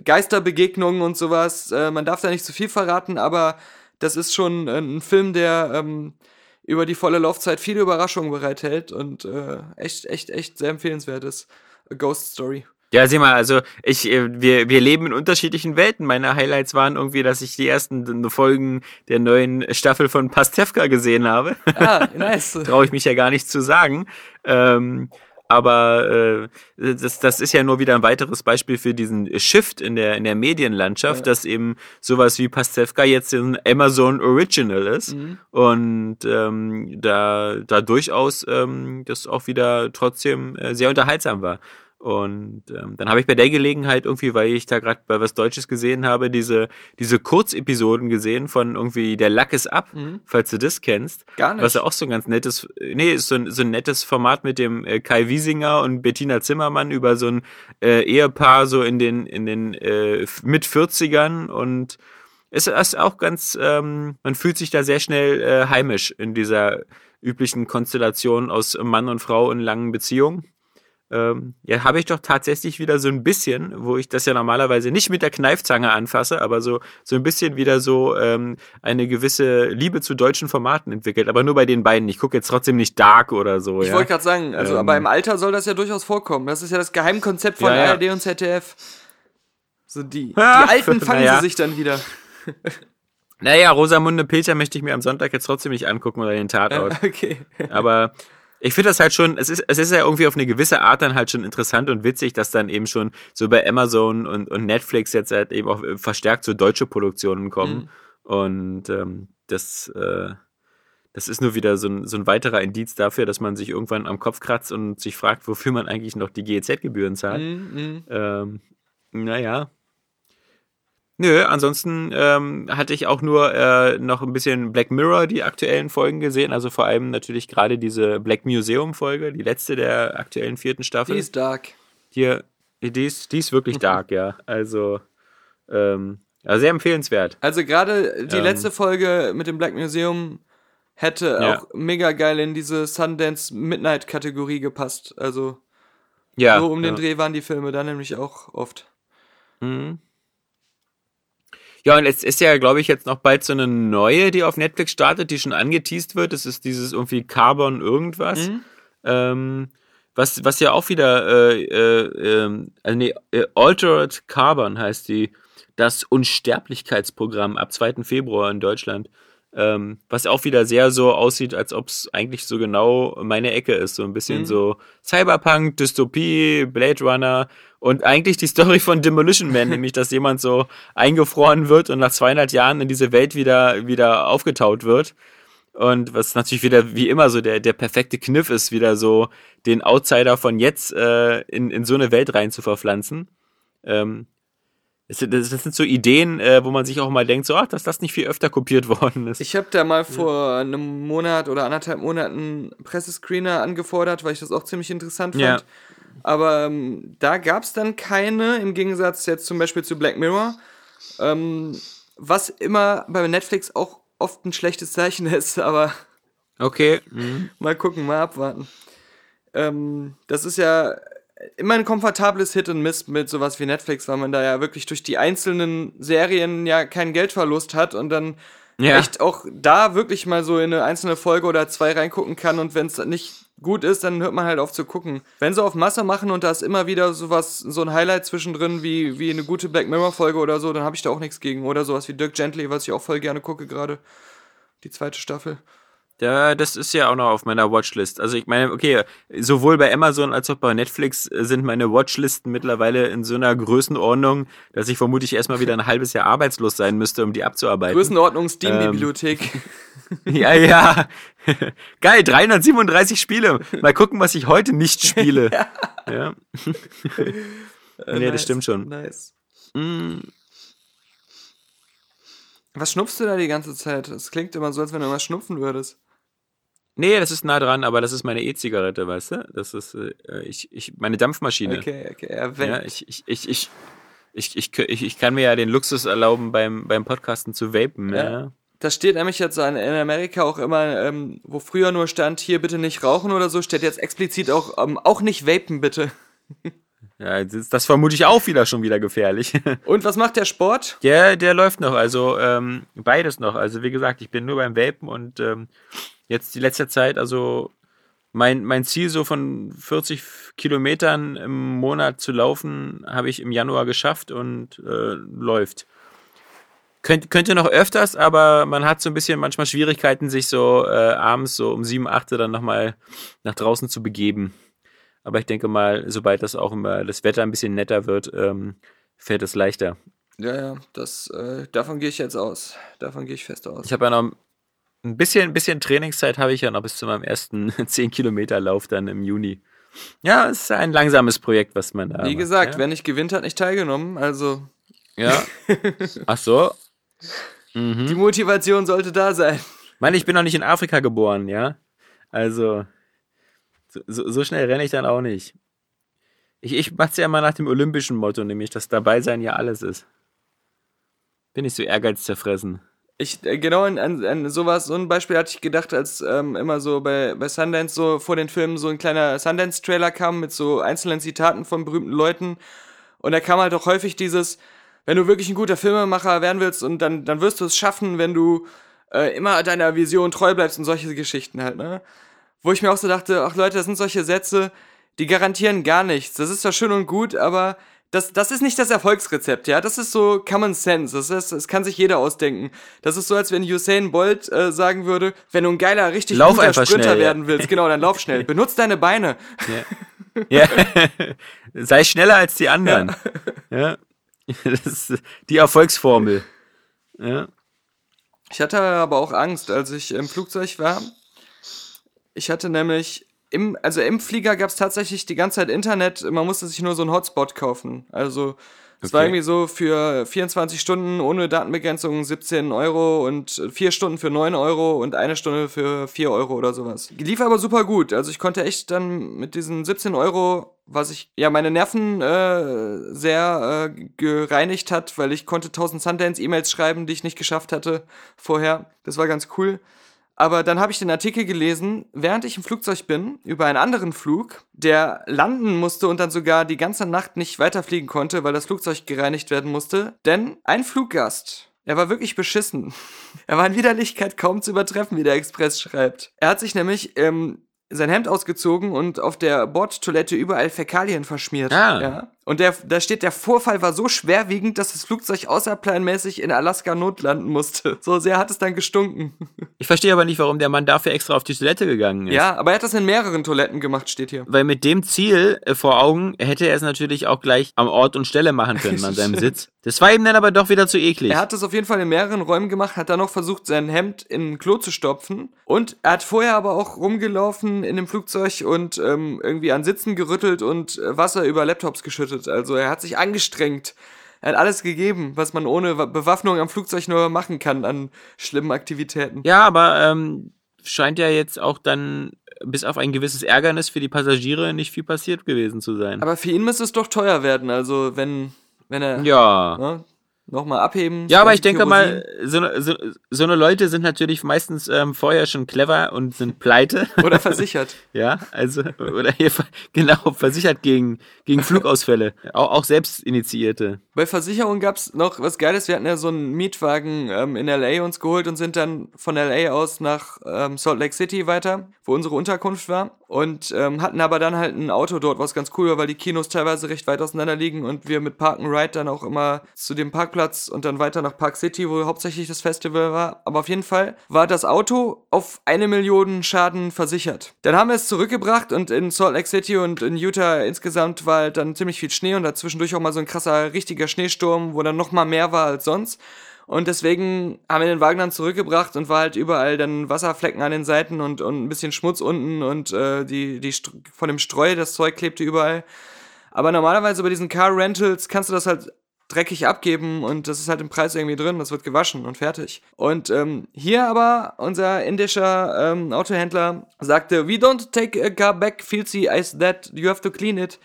A: Geisterbegegnungen und sowas. Äh, man darf da nicht zu viel verraten, aber das ist schon äh, ein Film, der ähm, über die volle Laufzeit viele Überraschungen bereithält und äh, echt, echt, echt sehr empfehlenswert ist. A Ghost Story.
B: Ja, sieh mal, also ich, äh, wir, wir leben in unterschiedlichen Welten. Meine Highlights waren irgendwie, dass ich die ersten Folgen der neuen Staffel von Pastewka gesehen habe.
A: Ah, [LAUGHS] nice.
B: Traue ich mich ja gar nicht zu sagen. Ähm, aber äh, das, das ist ja nur wieder ein weiteres Beispiel für diesen Shift in der, in der Medienlandschaft,
A: Ja.
B: dass eben sowas wie Pastewka jetzt ein Amazon Original ist
A: Mhm.
B: und ähm, da, da durchaus ähm, das auch wieder trotzdem äh, sehr unterhaltsam war. Und ähm, dann habe ich bei der Gelegenheit irgendwie, weil ich da gerade bei was Deutsches gesehen habe, diese, diese Kurzepisoden gesehen von irgendwie Der Lack ist ab,
A: Mhm.
B: falls du das kennst.
A: Gar nicht.
B: Was ja auch so ein ganz nettes, nee, ist so ein, so ein nettes Format mit dem äh, Kai Wiesinger und Bettina Zimmermann über so ein äh, Ehepaar so in den, in den äh, mit 40ern und es ist auch ganz, ähm, man fühlt sich da sehr schnell äh, heimisch in dieser üblichen Konstellation aus Mann und Frau in langen Beziehungen. Ähm, ja, habe ich doch tatsächlich wieder so ein bisschen, wo ich das ja normalerweise nicht mit der Kneifzange anfasse, aber so, so ein bisschen wieder so ähm, eine gewisse Liebe zu deutschen Formaten entwickelt. Aber nur bei den beiden. Ich gucke jetzt trotzdem nicht Dark oder so.
A: Ich
B: ja.
A: wollte gerade sagen, also
B: Ähm.
A: aber im Alter soll das ja durchaus vorkommen. Das ist ja das Geheimkonzept von
B: Ja, ja.
A: ARD und ZDF. So die, [LAUGHS] die
B: Ah,
A: Alten fangen
B: naja.
A: sie sich dann wieder.
B: Naja, Rosamunde Pilcher möchte ich mir am Sonntag jetzt trotzdem nicht angucken oder den Tatort. [LAUGHS]
A: Okay.
B: Aber ich finde das halt schon, es ist, es ist ja irgendwie auf eine gewisse Art dann halt schon interessant und witzig, dass dann eben schon so bei Amazon und, und Netflix jetzt halt eben auch verstärkt so deutsche Produktionen kommen. Und ähm, das, äh, das ist nur wieder so ein, so ein weiterer Indiz dafür, dass man sich irgendwann am Kopf kratzt und sich fragt, wofür man eigentlich noch die GEZ-Gebühren zahlt.
A: Mhm, mhm.
B: Ähm, naja. Nö, ansonsten ähm, hatte ich auch nur äh, noch ein bisschen Black Mirror, die aktuellen Folgen gesehen. Also vor allem natürlich gerade diese Black Museum-Folge, die letzte der aktuellen vierten Staffel.
A: Die ist dark.
B: Hier, die ist, die ist wirklich dark, ja. Also, ähm, ja, sehr empfehlenswert.
A: Also gerade die
B: Ähm.
A: letzte Folge mit dem Black Museum hätte
B: Ja.
A: auch mega geil in diese Sundance Midnight Kategorie gepasst. Also
B: Ja.
A: so um den. Dreh waren die Filme da nämlich auch oft.
B: Mhm. Ja, und es ist ja, glaube ich, jetzt noch bald so eine neue, die auf Netflix startet, die schon angeteased wird. Das ist dieses irgendwie Carbon irgendwas.
A: Mhm.
B: Ähm, was, was ja auch wieder, äh, äh, ähm, also nee, äh, Altered Carbon heißt die, das Unsterblichkeitsprogramm ab 2. Februar in Deutschland. Ähm, was auch wieder sehr so aussieht, als ob es eigentlich so genau meine Ecke ist. So ein bisschen
A: Mhm.
B: so Cyberpunk, Dystopie, Blade Runner und eigentlich die Story von Demolition Man, [LAUGHS] nämlich dass jemand so eingefroren wird und nach 200 Jahren in diese Welt wieder, wieder aufgetaut wird. Und was natürlich wieder wie immer so der, der perfekte Kniff ist, wieder so den Outsider von jetzt äh, in, in so eine Welt rein zu verpflanzen. Ähm, das, sind- so Ideen, äh, wo man sich auch mal denkt, so, ach, dass das nicht viel öfter kopiert [LAUGHS] worden ist.
A: Ich habe da mal vor einem Monat oder anderthalb Monaten Pressescreener angefordert, weil ich das auch ziemlich interessant fand.
B: Ja.
A: Aber ähm, da gab es dann keine, im Gegensatz jetzt zum Beispiel zu Black Mirror. Ähm, was immer bei Netflix auch oft ein schlechtes Zeichen [LAUGHS] ist, aber
B: Okay. Mhm.
A: mal gucken, mal abwarten. Ähm, das ist ja immer ein komfortables Hit und Miss mit sowas wie Netflix, weil man da ja wirklich durch die einzelnen Serien ja keinen Geldverlust hat und dann
B: Ja.
A: echt auch da wirklich mal so in eine einzelne Folge oder zwei reingucken kann und wenn es nicht gut ist, dann hört man halt auf zu gucken. Wenn sie auf Masse machen und da ist immer wieder sowas, so ein Highlight zwischendrin wie, wie eine gute Black Mirror Folge oder so, dann habe ich da auch nichts gegen. Oder sowas wie Dirk Gently, was ich auch voll gerne gucke gerade. Die zweite Staffel.
B: Ja, das ist ja auch noch auf meiner Watchlist. Also ich meine, okay, sowohl bei Amazon als auch bei Netflix sind meine Watchlisten mittlerweile in so einer Größenordnung, dass ich vermutlich erstmal wieder ein halbes Jahr arbeitslos sein müsste, um die abzuarbeiten.
A: Größenordnung Steam-Bibliothek.
B: Ja, ja. [LAUGHS] Geil, 337 Spiele. Mal gucken, was ich heute nicht spiele. [LAUGHS] ja. [LAUGHS] nee, das stimmt schon.
A: Nice.
B: Mm,
A: Was schnupfst du da die ganze Zeit? Es klingt immer so, als wenn du immer schnupfen würdest.
B: Nee, das ist nah dran, aber das ist meine E-Zigarette, weißt du? Das ist äh, ich, ich, meine Dampfmaschine.
A: Okay, okay. Ja, wenn,
B: Ja, ich, ich, ich, ich, ich, ich, ich, ich kann mir ja den Luxus erlauben, beim, beim Podcasten zu vapen. Ja.
A: Ja. Das steht nämlich jetzt in Amerika auch immer, ähm, wo früher nur stand, hier bitte nicht rauchen oder so, steht jetzt explizit auch, ähm, auch nicht vapen bitte. [LAUGHS]
B: ja das, das vermute ich auch wieder schon wieder gefährlich. [LAUGHS]
A: Und was macht der Sport?
B: Der, der läuft noch, also ähm, beides noch. Also wie gesagt, ich bin nur beim Vapen und ähm, jetzt die letzte Zeit, also mein, mein Ziel so von 40 Kilometern im Monat zu laufen, habe ich im Januar geschafft und äh, läuft. Könnt, könnte noch öfters, aber man hat so ein bisschen manchmal Schwierigkeiten, sich so äh, abends so um 7, 8 dann nochmal nach draußen zu begeben. Aber ich denke mal, sobald das auch immer das Wetter ein bisschen netter wird, ähm, fällt es leichter.
A: Ja, ja, das, äh, davon gehe ich jetzt aus. Davon gehe ich fest aus.
B: Ich habe ja noch ein bisschen, ein bisschen Trainingszeit habe ich ja noch bis zu meinem ersten [LAUGHS] 10 Kilometer Lauf dann im Juni. Ja, es ist ein langsames Projekt, was man da.
A: Wie
B: macht,
A: gesagt,
B: ja.
A: wer nicht gewinnt, hat nicht teilgenommen. Also
B: Ja. [LAUGHS] Ach so.
A: die Motivation sollte da sein.
B: Mann, ich bin noch nicht in Afrika geboren, ja. Also, so, so, schnell renne ich dann auch nicht. Ich, ich mach's ja immer nach dem olympischen Motto, nämlich, dass dabei sein ja alles ist. Bin ich so ehrgeizzerfressen.
A: Ich, äh, genau an, an, sowas, so ein Beispiel hatte ich gedacht, als ähm, immer so bei, bei Sundance so vor den Filmen so ein kleiner Sundance-Trailer kam mit so einzelnen Zitaten von berühmten Leuten. Und da kam halt auch häufig dieses, wenn du wirklich ein guter Filmemacher werden willst und dann, dann wirst du es schaffen, wenn du äh, immer deiner Vision treu bleibst und solche Geschichten halt, ne? Wo ich mir auch so dachte, ach Leute, das sind solche Sätze, die garantieren gar nichts. Das ist zwar schön und gut, aber das, das ist nicht das Erfolgsrezept, ja. Das ist so Common Sense. Das, ist, das kann sich jeder ausdenken. Das ist so, als wenn Usain Bolt äh, sagen würde, wenn du ein geiler, richtig
B: Lauf
A: guter Sprinter
B: schnell, ja.
A: werden willst, genau, dann lauf schnell. [LAUGHS] Benutz deine Beine.
B: Ja. [LAUGHS] Sei schneller als die anderen. Ja. Das ist die Erfolgsformel. Ja.
A: Ich hatte aber auch Angst, als ich im Flugzeug war. Ich hatte nämlich im, also im Flieger gab es tatsächlich die ganze Zeit Internet. Man musste sich nur so einen Hotspot kaufen. Also es war
B: Okay.
A: irgendwie so für 24 Stunden ohne Datenbegrenzung 17 Euro und vier Stunden für 9 Euro und eine Stunde für 4 Euro oder sowas. Lief aber super gut. Also ich konnte echt dann mit diesen 17 Euro, was ich, ja, meine Nerven äh, sehr äh, gereinigt hat, weil ich konnte 1000 Sundance-E-Mails schreiben, die ich nicht geschafft hatte vorher. Das war ganz cool. Aber dann habe ich den Artikel gelesen, während ich im Flugzeug bin, über einen anderen Flug, der landen musste und dann sogar die ganze Nacht nicht weiterfliegen konnte, weil das Flugzeug gereinigt werden musste. Denn ein Fluggast, er war wirklich beschissen. [LAUGHS] Er war in Widerlichkeit kaum zu übertreffen, wie der Express schreibt. Er hat sich nämlich ähm, sein Hemd ausgezogen und auf der Bordtoilette überall Fäkalien verschmiert.
B: Ah.
A: Ja. Und der, da steht, der Vorfall war so schwerwiegend, dass das Flugzeug außerplanmäßig in Alaska notlanden musste. So sehr hat es dann gestunken. [LAUGHS]
B: Ich verstehe aber nicht, warum der Mann dafür extra auf die Toilette gegangen ist.
A: Ja, aber er hat das in mehreren Toiletten gemacht, steht hier.
B: Weil mit dem Ziel äh, vor Augen hätte er es natürlich auch gleich am Ort und Stelle machen können, an seinem [LAUGHS] Sitz. Das war ihm dann aber doch wieder zu eklig.
A: Er hat das auf jeden Fall in mehreren Räumen gemacht, hat dann noch versucht, sein Hemd in ein Klo zu stopfen. Und er hat vorher aber auch rumgelaufen in dem Flugzeug und ähm, irgendwie an Sitzen gerüttelt und äh, Wasser über Laptops geschüttet. Also er hat sich angestrengt. Er hat alles gegeben, was man ohne Wa- Bewaffnung am Flugzeug nur machen kann an schlimmen Aktivitäten.
B: Ja, aber ähm, scheint ja jetzt auch dann bis auf ein gewisses Ärgernis für die Passagiere nicht viel passiert gewesen zu sein.
A: Aber für ihn müsste es doch teuer werden, also wenn, wenn er
B: ja.
A: ne, nochmal abheben.
B: Ja, aber ich
A: 20
B: denke
A: Kerosin.
B: mal, so, ne- so, so eine Leute sind natürlich meistens ähm, vorher schon clever und sind pleite.
A: Oder [LAUGHS] versichert.
B: ja, also, oder hier, [LAUGHS] genau, versichert gegen, gegen Flugausfälle. Auch, auch selbst initiierte.
A: Bei Versicherung gab's noch was Geiles. Wir hatten ja so einen Mietwagen ähm, in LA uns geholt und sind dann von LA aus nach ähm, Salt Lake City weiter, wo unsere Unterkunft war. Und ähm, hatten aber dann halt ein Auto dort, was ganz cool war, weil die Kinos teilweise recht weit auseinander liegen und wir mit Park and Ride dann auch immer zu dem Parkplatz und dann weiter nach Park City, wo hauptsächlich das Festival war. Aber auf jeden Fall war das Auto auf eine Million Schaden versichert. Dann haben wir es zurückgebracht und in Salt Lake City und in Utah insgesamt war halt dann ziemlich viel Schnee und dazwischendurch auch mal so ein krasser, richtiger Schneesturm, wo dann noch mal mehr war als sonst. Und deswegen haben wir den Wagen dann zurückgebracht und war halt überall dann Wasserflecken an den Seiten und, und ein bisschen Schmutz unten und äh, die, die von dem Streu, das Zeug klebte überall. Aber normalerweise bei diesen Car Rentals kannst du das halt dreckig abgeben und das ist halt im Preis irgendwie drin, das wird gewaschen und fertig. Und ähm, hier aber unser indischer ähm, Autohändler sagte, we don't take a car back, filthy as that, you have to clean it.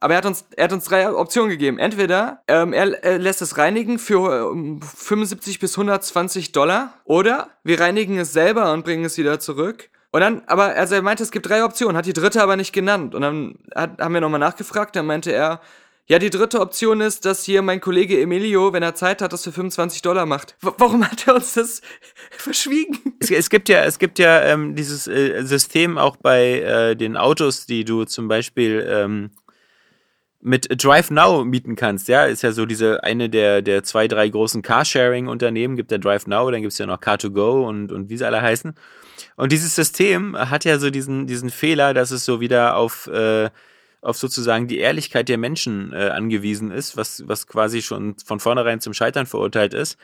A: Aber er hat uns, er hat uns drei Optionen gegeben. Entweder ähm, er, er lässt es reinigen für ähm, 75 bis 120 Dollar oder wir reinigen es selber und bringen es wieder zurück. Und dann, aber also er meinte, es gibt drei Optionen, hat die dritte aber nicht genannt. Und dann hat, haben wir nochmal nachgefragt, dann meinte er, ja, die dritte Option ist, dass hier mein Kollege Emilio, wenn er Zeit hat, das für 25 Dollar macht. W warum hat er uns das [LAUGHS] verschwiegen?
B: Es, es gibt ja, es gibt ja ähm, dieses äh, System auch bei äh, den Autos, die du zum Beispiel ähm, mit Drive Now mieten kannst. Ja, ist ja so diese eine der der zwei drei großen Carsharing-Unternehmen gibt der Drive Now, dann gibt's ja noch Car2Go und und wie sie alle heißen. Und dieses System hat ja so diesen diesen Fehler, dass es so wieder auf äh, auf sozusagen die Ehrlichkeit der Menschen äh, angewiesen ist, was, was quasi schon von vornherein zum Scheitern verurteilt ist.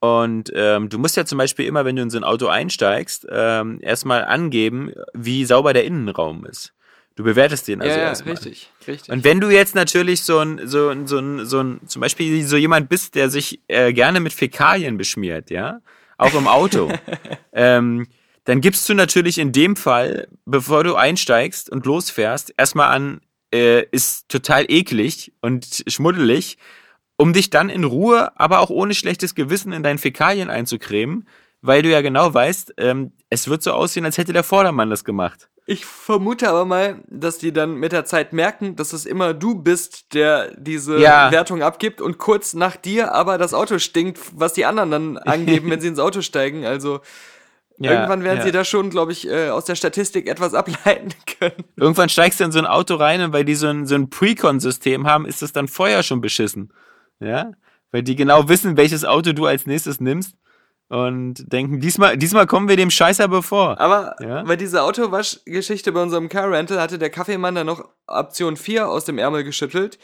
B: Und ähm, du musst ja zum Beispiel immer, wenn du in so ein Auto einsteigst, ähm, erstmal angeben, wie sauber der Innenraum ist. Du bewertest den also
A: ja, ja,
B: erstmal.
A: richtig, richtig.
B: Und wenn du jetzt natürlich so ein, so ein, so ein, so ein, zum Beispiel so jemand bist, der sich äh, gerne mit Fäkalien beschmiert, ja, auch im Auto, [LAUGHS] ähm, dann gibst du natürlich in dem Fall, bevor du einsteigst und losfährst, erstmal an, äh, ist total eklig und schmuddelig, um dich dann in Ruhe, aber auch ohne schlechtes Gewissen in deinen Fäkalien einzucremen, weil du ja genau weißt, ähm, es wird so aussehen, als hätte der Vordermann das gemacht.
A: Ich vermute aber mal, dass die dann mit der Zeit merken, dass es immer du bist, der diese
B: Ja.
A: Wertung abgibt und kurz nach dir aber das Auto stinkt, was die anderen dann [LAUGHS] angeben, wenn sie ins Auto steigen. Also
B: Ja,
A: irgendwann werden
B: ja.
A: sie da schon, glaube ich, äh, aus der Statistik etwas ableiten [LAUGHS] können.
B: Irgendwann steigst du in so ein Auto rein und weil die so ein, so ein Precon-System haben, ist das dann vorher schon beschissen. Ja? Weil die genau wissen, welches Auto du als nächstes nimmst und denken, diesmal, diesmal kommen wir dem Scheißer bevor.
A: Aber
B: Ja.
A: bei dieser Autowaschgeschichte bei unserem Car Rental hatte der Kaffeemann dann noch Option 4 aus dem Ärmel geschüttelt.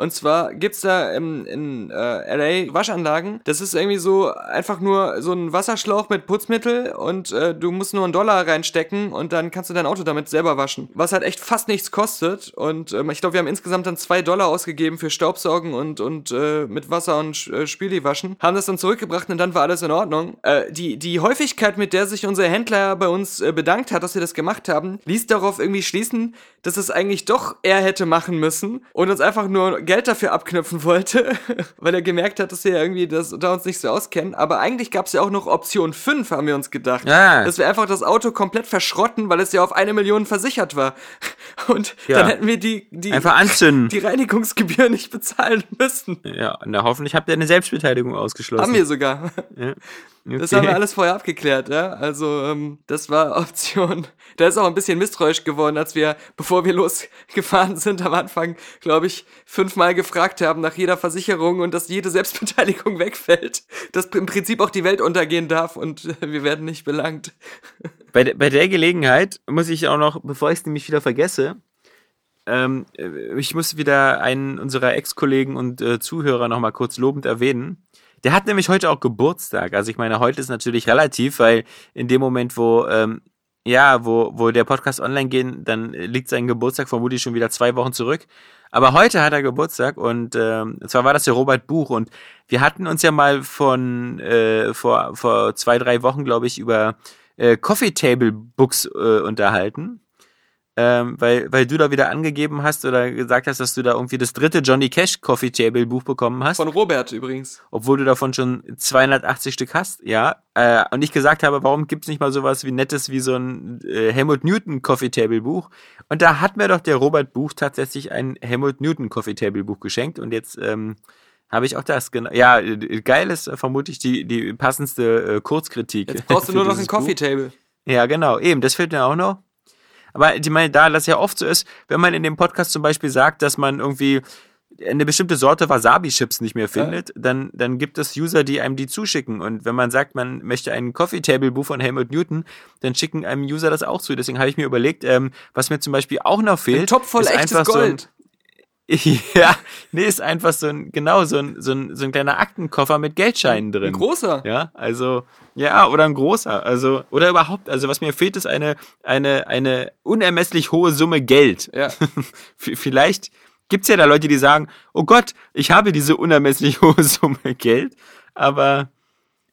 A: Und zwar gibt's da im, in äh, LA Waschanlagen. Das ist irgendwie so einfach nur so ein Wasserschlauch mit Putzmittel und äh, du musst nur einen Dollar reinstecken und dann kannst du dein Auto damit selber waschen. Was halt echt fast nichts kostet. Und ähm, ich glaube, wir haben insgesamt dann zwei Dollar ausgegeben für Staubsaugen und, und äh, mit Wasser und äh, Spüli waschen. Haben das dann zurückgebracht und dann war alles in Ordnung. Äh, die, die Häufigkeit, mit der sich unser Händler bei uns äh, bedankt hat, dass wir das gemacht haben, ließ darauf irgendwie schließen, dass es eigentlich doch er hätte machen müssen und uns einfach nur Geld dafür abknüpfen wollte, [LAUGHS] weil er gemerkt hat, dass wir irgendwie das, da uns nicht so auskennen. Aber eigentlich gab es ja auch noch Option 5, haben wir uns gedacht.
B: Ah.
A: Dass wir einfach das Auto komplett verschrotten, weil es ja auf eine Million versichert war. [LAUGHS] Und
B: Ja.
A: dann hätten wir die, die,
B: Einfach anzünden. [LAUGHS]
A: die Reinigungsgebühr nicht bezahlen müssen.
B: Ja, na hoffentlich habt ihr eine Selbstbeteiligung ausgeschlossen.
A: Haben wir sogar.
B: Ja.
A: Das
B: Okay.
A: haben wir alles vorher abgeklärt, ja. Also, ähm, das war [LAUGHS] Option. Da ist auch ein bisschen misstrauisch geworden, als wir, bevor wir [LAUGHS] losgefahren sind, am Anfang, glaube ich, fünfmal gefragt haben nach jeder Versicherung und dass jede Selbstbeteiligung [LAUGHS] wegfällt. Dass im Prinzip auch die Welt untergehen darf und äh, wir werden nicht belangt.
B: Bei, de- bei der Gelegenheit muss ich auch noch, bevor ich es nämlich wieder vergesse, ähm, äh, ich muss wieder einen unserer Ex-Kollegen und äh, Zuhörer noch mal kurz lobend erwähnen. Der hat nämlich heute auch Geburtstag. Also ich meine, heute ist natürlich relativ, weil in dem Moment, wo ähm, ja, wo, wo der Podcast online geht, dann liegt sein Geburtstag vermutlich schon wieder zwei Wochen zurück. Aber heute hat er Geburtstag und ähm, zwar war das der Robert Buch und wir hatten uns ja mal von äh, vor, vor zwei, drei Wochen, glaube ich, über äh, Coffee Table Books äh, unterhalten. Ähm, weil, weil du da wieder angegeben hast oder gesagt hast, dass du da irgendwie das dritte Johnny Cash Coffee Table Buch bekommen hast
A: Von Robert übrigens.
B: obwohl du davon schon 280 Stück hast, ja. Äh, und ich gesagt habe, warum gibt's nicht mal sowas wie nettes wie so ein äh, Helmut Newton Coffee Table Buch? Und da hat mir doch der Robert Buch tatsächlich ein Helmut Newton Coffee Table Buch geschenkt und jetzt ähm, habe ich auch das genau. Ja, äh, geil ist vermutlich die die passendste äh, Kurzkritik.
A: Jetzt brauchst du [LAUGHS] nur noch ein Coffee. Table.
B: Ja, genau, eben, das fehlt mir auch noch. Aber ich meine, da das ja oft so ist, wenn man in dem Podcast zum Beispiel sagt, dass man irgendwie eine bestimmte Sorte Wasabi-Chips nicht mehr findet, dann, dann gibt es User, die einem die zuschicken. Und wenn man sagt, man möchte ein Coffee-Table-Buch von Helmut Newton, dann schicken einem User das auch zu. Deswegen habe ich mir überlegt, ähm, was mir zum Beispiel auch noch fehlt.
A: Ein Topf voll
B: ist
A: echtes
B: einfach
A: Gold.
B: So ein, [LAUGHS] ja, nee, ist einfach so ein, genau, so ein, so ein, so ein kleiner Aktenkoffer mit Geldscheinen drin.
A: Ein großer.
B: Ja, also, ja, oder ein großer, also, oder überhaupt, also was mir fehlt, ist eine, eine, eine unermesslich hohe Summe Geld.
A: Ja. [LAUGHS]
B: Vielleicht gibt's ja da Leute, die sagen, oh Gott, ich habe diese unermesslich [LAUGHS] hohe Summe Geld, aber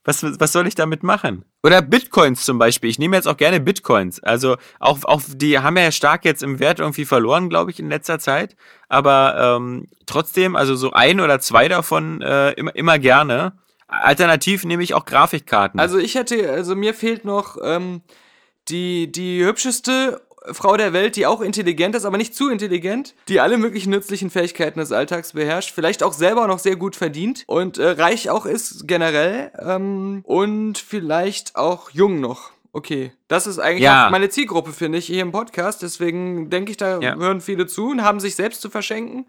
B: was, was soll ich damit machen? Oder Bitcoins zum Beispiel. Ich nehme jetzt auch gerne Bitcoins. Also auch, auch die haben ja stark jetzt im Wert irgendwie verloren, glaube ich, in letzter Zeit. Aber ähm, trotzdem, also so ein oder zwei davon äh, immer, immer gerne. Alternativ nehme ich auch Grafikkarten.
A: Also ich hätte, also mir fehlt noch ähm, die, die hübscheste Frau der Welt, die auch intelligent ist, aber nicht zu intelligent, die alle möglichen nützlichen Fähigkeiten des Alltags beherrscht, vielleicht auch selber noch sehr gut verdient und äh, reich auch ist generell ähm, und vielleicht auch jung noch. Okay, das ist eigentlich
B: Ja.
A: meine Zielgruppe, finde ich, hier im Podcast. Deswegen denke ich, da
B: Ja.
A: hören viele zu und haben sich selbst zu verschenken.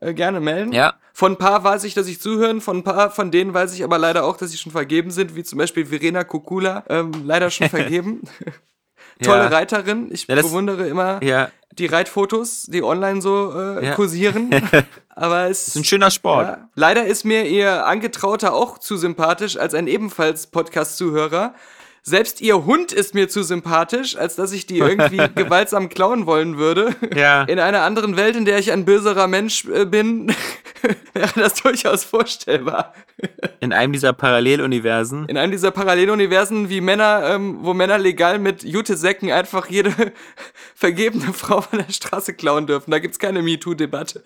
A: Äh, gerne melden.
B: Ja.
A: Von ein paar weiß ich, dass ich zuhören, von ein paar von denen weiß ich aber leider auch, dass sie schon vergeben sind, wie zum Beispiel Verena Kukula, ähm, leider schon [LAUGHS] vergeben. Tolle
B: Ja.
A: Reiterin. Ich
B: Ja,
A: bewundere immer
B: ja,
A: die Reitfotos, die online so äh, kursieren. [LAUGHS] aber es
B: ist ein schöner Sport.
A: Leider ist mir ihr Angetrauter auch zu sympathisch als ein ebenfalls Podcast-Zuhörer. Selbst ihr Hund ist mir zu sympathisch, als dass ich die irgendwie [LAUGHS] gewaltsam klauen wollen würde.
B: Ja.
A: In einer anderen Welt, in der ich ein böserer Mensch äh, bin, [LAUGHS] wäre das durchaus vorstellbar.
B: In einem dieser Paralleluniversen.
A: In einem dieser Paralleluniversen, wie Männer, ähm, wo Männer legal mit Jutesäcken einfach jede [LAUGHS] vergebene Frau von der Straße klauen dürfen. Da gibt's keine MeToo-Debatte.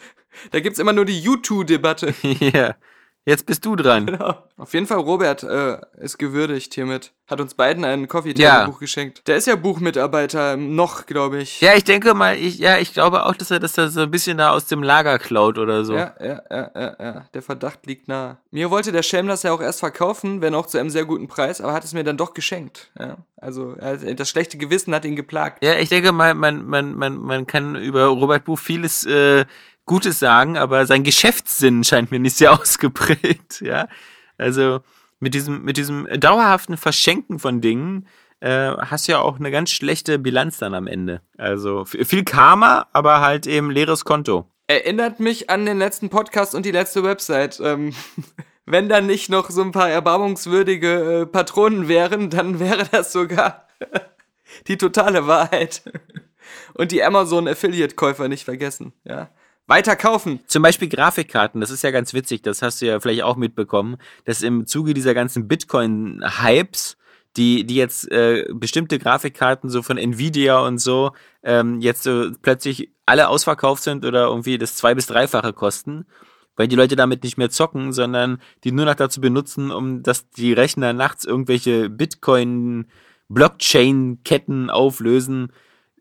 A: Da gibt's immer nur die U2-Debatte.
B: Ja. Jetzt bist du dran. [LAUGHS]
A: Genau. Auf jeden Fall, Robert äh, ist gewürdigt hiermit. Hat uns beiden ein coffee
B: Ja.
A: geschenkt. Der ist ja Buchmitarbeiter, noch, glaube ich.
B: Ja, ich denke mal, ich, ja, ich glaube auch, dass er das da so ein bisschen da aus dem Lager klaut oder so.
A: Ja, ja, ja, ja, ja. Der Verdacht liegt nahe. Mir wollte der Schelm das ja auch erst verkaufen, wenn auch zu einem sehr guten Preis, aber hat es mir dann doch geschenkt. Ja. Also das schlechte Gewissen hat ihn geplagt.
B: Ja, ich denke mal, man, man, man, man kann über Robert Buch vieles äh, Gutes sagen, aber sein Geschäftssinn scheint mir nicht sehr [LAUGHS] ausgeprägt, ja. Also mit diesem, mit diesem dauerhaften Verschenken von Dingen äh, hast du ja auch eine ganz schlechte Bilanz dann am Ende. Also viel Karma, aber halt eben leeres Konto.
A: Erinnert mich an den letzten Podcast und die letzte Website. Ähm, [LAUGHS] wenn da nicht noch so ein paar erbarmungswürdige äh, Patronen wären, dann wäre das sogar [LAUGHS] die totale Wahrheit. Und die Amazon Affiliate-Käufer nicht vergessen, ja. Weiter kaufen.
B: Zum Beispiel Grafikkarten, das ist ja ganz witzig, das hast du ja vielleicht auch mitbekommen, dass im Zuge dieser ganzen Bitcoin-Hypes, die, die jetzt äh, bestimmte Grafikkarten so von Nvidia und so ähm, jetzt so plötzlich alle ausverkauft sind oder irgendwie das zwei- bis dreifache kosten, weil die Leute damit nicht mehr zocken, sondern die nur noch dazu benutzen, um dass die Rechner nachts irgendwelche Bitcoin-Blockchain-Ketten auflösen.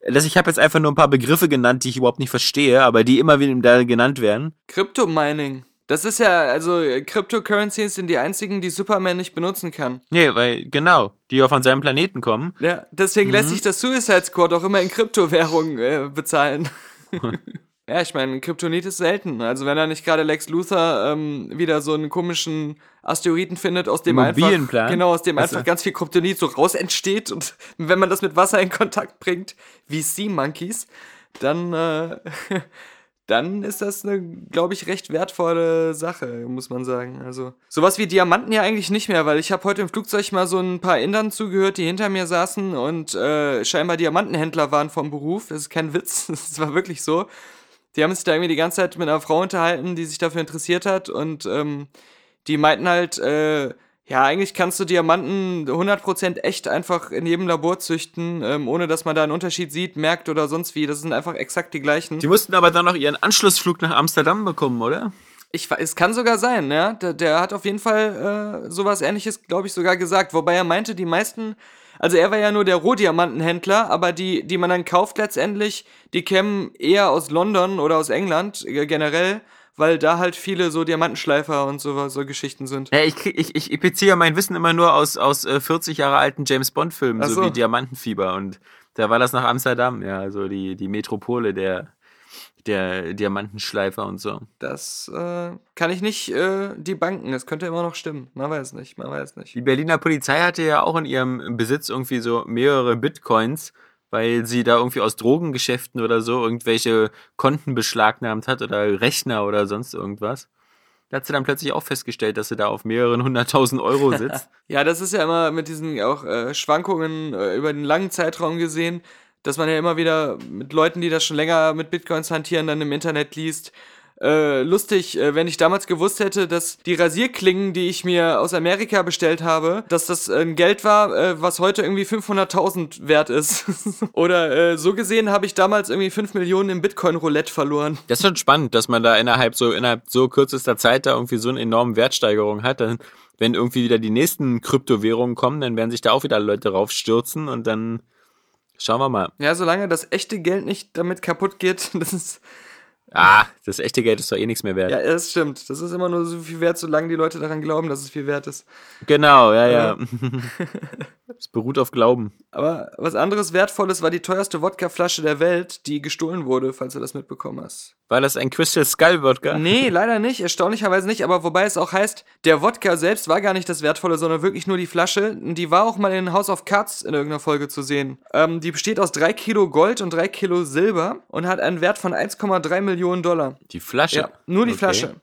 B: Ich habe jetzt einfach nur ein paar Begriffe genannt, die ich überhaupt nicht verstehe, aber die immer wieder genannt werden.
A: Crypto-Mining. Das ist ja, also Cryptocurrencies sind die einzigen, die Superman nicht benutzen kann.
B: Nee, weil, genau, die ja von seinem Planeten kommen.
A: Ja, deswegen lässt sich das Suicide Squad auch immer in Kryptowährung äh, bezahlen. [LAUGHS] ja, ich meine, Kryptonit ist selten. Also wenn er nicht gerade Lex Luthor ähm, wieder so einen komischen Asteroiden findet, aus dem einfach, genau, aus dem
B: Weißt
A: einfach ganz viel Kryptonit so raus entsteht und [LAUGHS] wenn man das mit Wasser in Kontakt bringt, wie Sea Monkeys, dann äh, [LAUGHS] dann ist das eine, glaube ich, recht wertvolle Sache, muss man sagen. Also sowas wie Diamanten ja eigentlich nicht mehr, weil ich habe heute im Flugzeug mal so ein paar Indern zugehört, die hinter mir saßen und äh, scheinbar Diamantenhändler waren vom Beruf. Das ist kein Witz, [LAUGHS] das war wirklich so. Die haben sich da irgendwie die ganze Zeit mit einer Frau unterhalten, die sich dafür interessiert hat und ähm, die meinten halt, äh, ja, eigentlich kannst du Diamanten 100% echt einfach in jedem Labor züchten, ähm, ohne dass man da einen Unterschied sieht, merkt oder sonst wie. Das sind einfach exakt die gleichen.
B: Die mussten aber dann noch ihren Anschlussflug nach Amsterdam bekommen, oder?
A: Ich, es kann sogar sein, ja. Der, der hat auf jeden Fall äh, sowas ähnliches, glaube ich, sogar gesagt. Wobei er meinte, die meisten, also er war ja nur der Rohdiamantenhändler, aber die, die man dann kauft letztendlich, die kämen eher aus London oder aus England äh, generell, weil da halt viele so Diamantenschleifer und so, so Geschichten sind.
B: Ja, ich, krieg, ich, ich, beziehe mein Wissen immer nur aus, aus äh, 40 Jahre alten James Bond-Filmen, so.
A: so.
B: wie Diamantenfieber. Und da war das nach Amsterdam, ja, also die, die Metropole der, der Diamantenschleifer und so.
A: Das äh, kann ich nicht äh, die Banken. Das könnte immer noch stimmen. Man weiß nicht, man weiß nicht.
B: Die Berliner Polizei hatte ja auch in ihrem Besitz irgendwie so mehrere Bitcoins, weil sie da irgendwie aus Drogengeschäften oder so irgendwelche Konten beschlagnahmt hat oder Rechner oder sonst irgendwas. Da hat sie dann plötzlich auch festgestellt, dass sie da auf mehreren hunderttausend Euro sitzt. [LAUGHS]
A: Ja, das ist ja immer mit diesen auch äh, Schwankungen äh, über den langen Zeitraum gesehen, dass man ja immer wieder mit Leuten, die das schon länger mit Bitcoins hantieren, dann im Internet liest. äh, lustig, äh, wenn ich damals gewusst hätte, dass die Rasierklingen, die ich mir aus Amerika bestellt habe, dass das ein Geld war, äh, was heute irgendwie 500.000 wert ist. [LAUGHS] Oder äh, so gesehen habe ich damals irgendwie 5 Millionen im Bitcoin-Roulette verloren.
B: Das ist schon spannend, dass man da innerhalb so innerhalb so kürzester Zeit da irgendwie so eine enorme Wertsteigerung hat. Dann, wenn irgendwie wieder die nächsten Kryptowährungen kommen, dann werden sich da auch wieder Leute raufstürzen und dann schauen wir mal.
A: Ja, solange das echte Geld nicht damit kaputt geht, [LAUGHS] das ist.
B: Ah, das echte Geld ist doch eh nichts mehr wert.
A: Ja, das stimmt. Das ist immer nur so viel wert, solange die Leute daran glauben, dass es viel wert ist.
B: Genau, ja, ja. [LAUGHS] Es beruht auf Glauben.
A: Aber was anderes Wertvolles war die teuerste Wodkaflasche der Welt, die gestohlen wurde, falls du das mitbekommen hast.
B: War das ein Crystal Skull Wodka?
A: Nee, [LAUGHS] leider nicht, erstaunlicherweise nicht, aber wobei es auch heißt, der Wodka selbst war gar nicht das Wertvolle, sondern wirklich nur die Flasche. Die war auch mal in House of Cards in irgendeiner Folge zu sehen. Ähm, die besteht aus 3 Kilo Gold und 3 Kilo Silber und hat einen Wert von 1,3 Millionen Dollar.
B: Die Flasche.
A: Ja, nur die
B: Okay.
A: Flasche.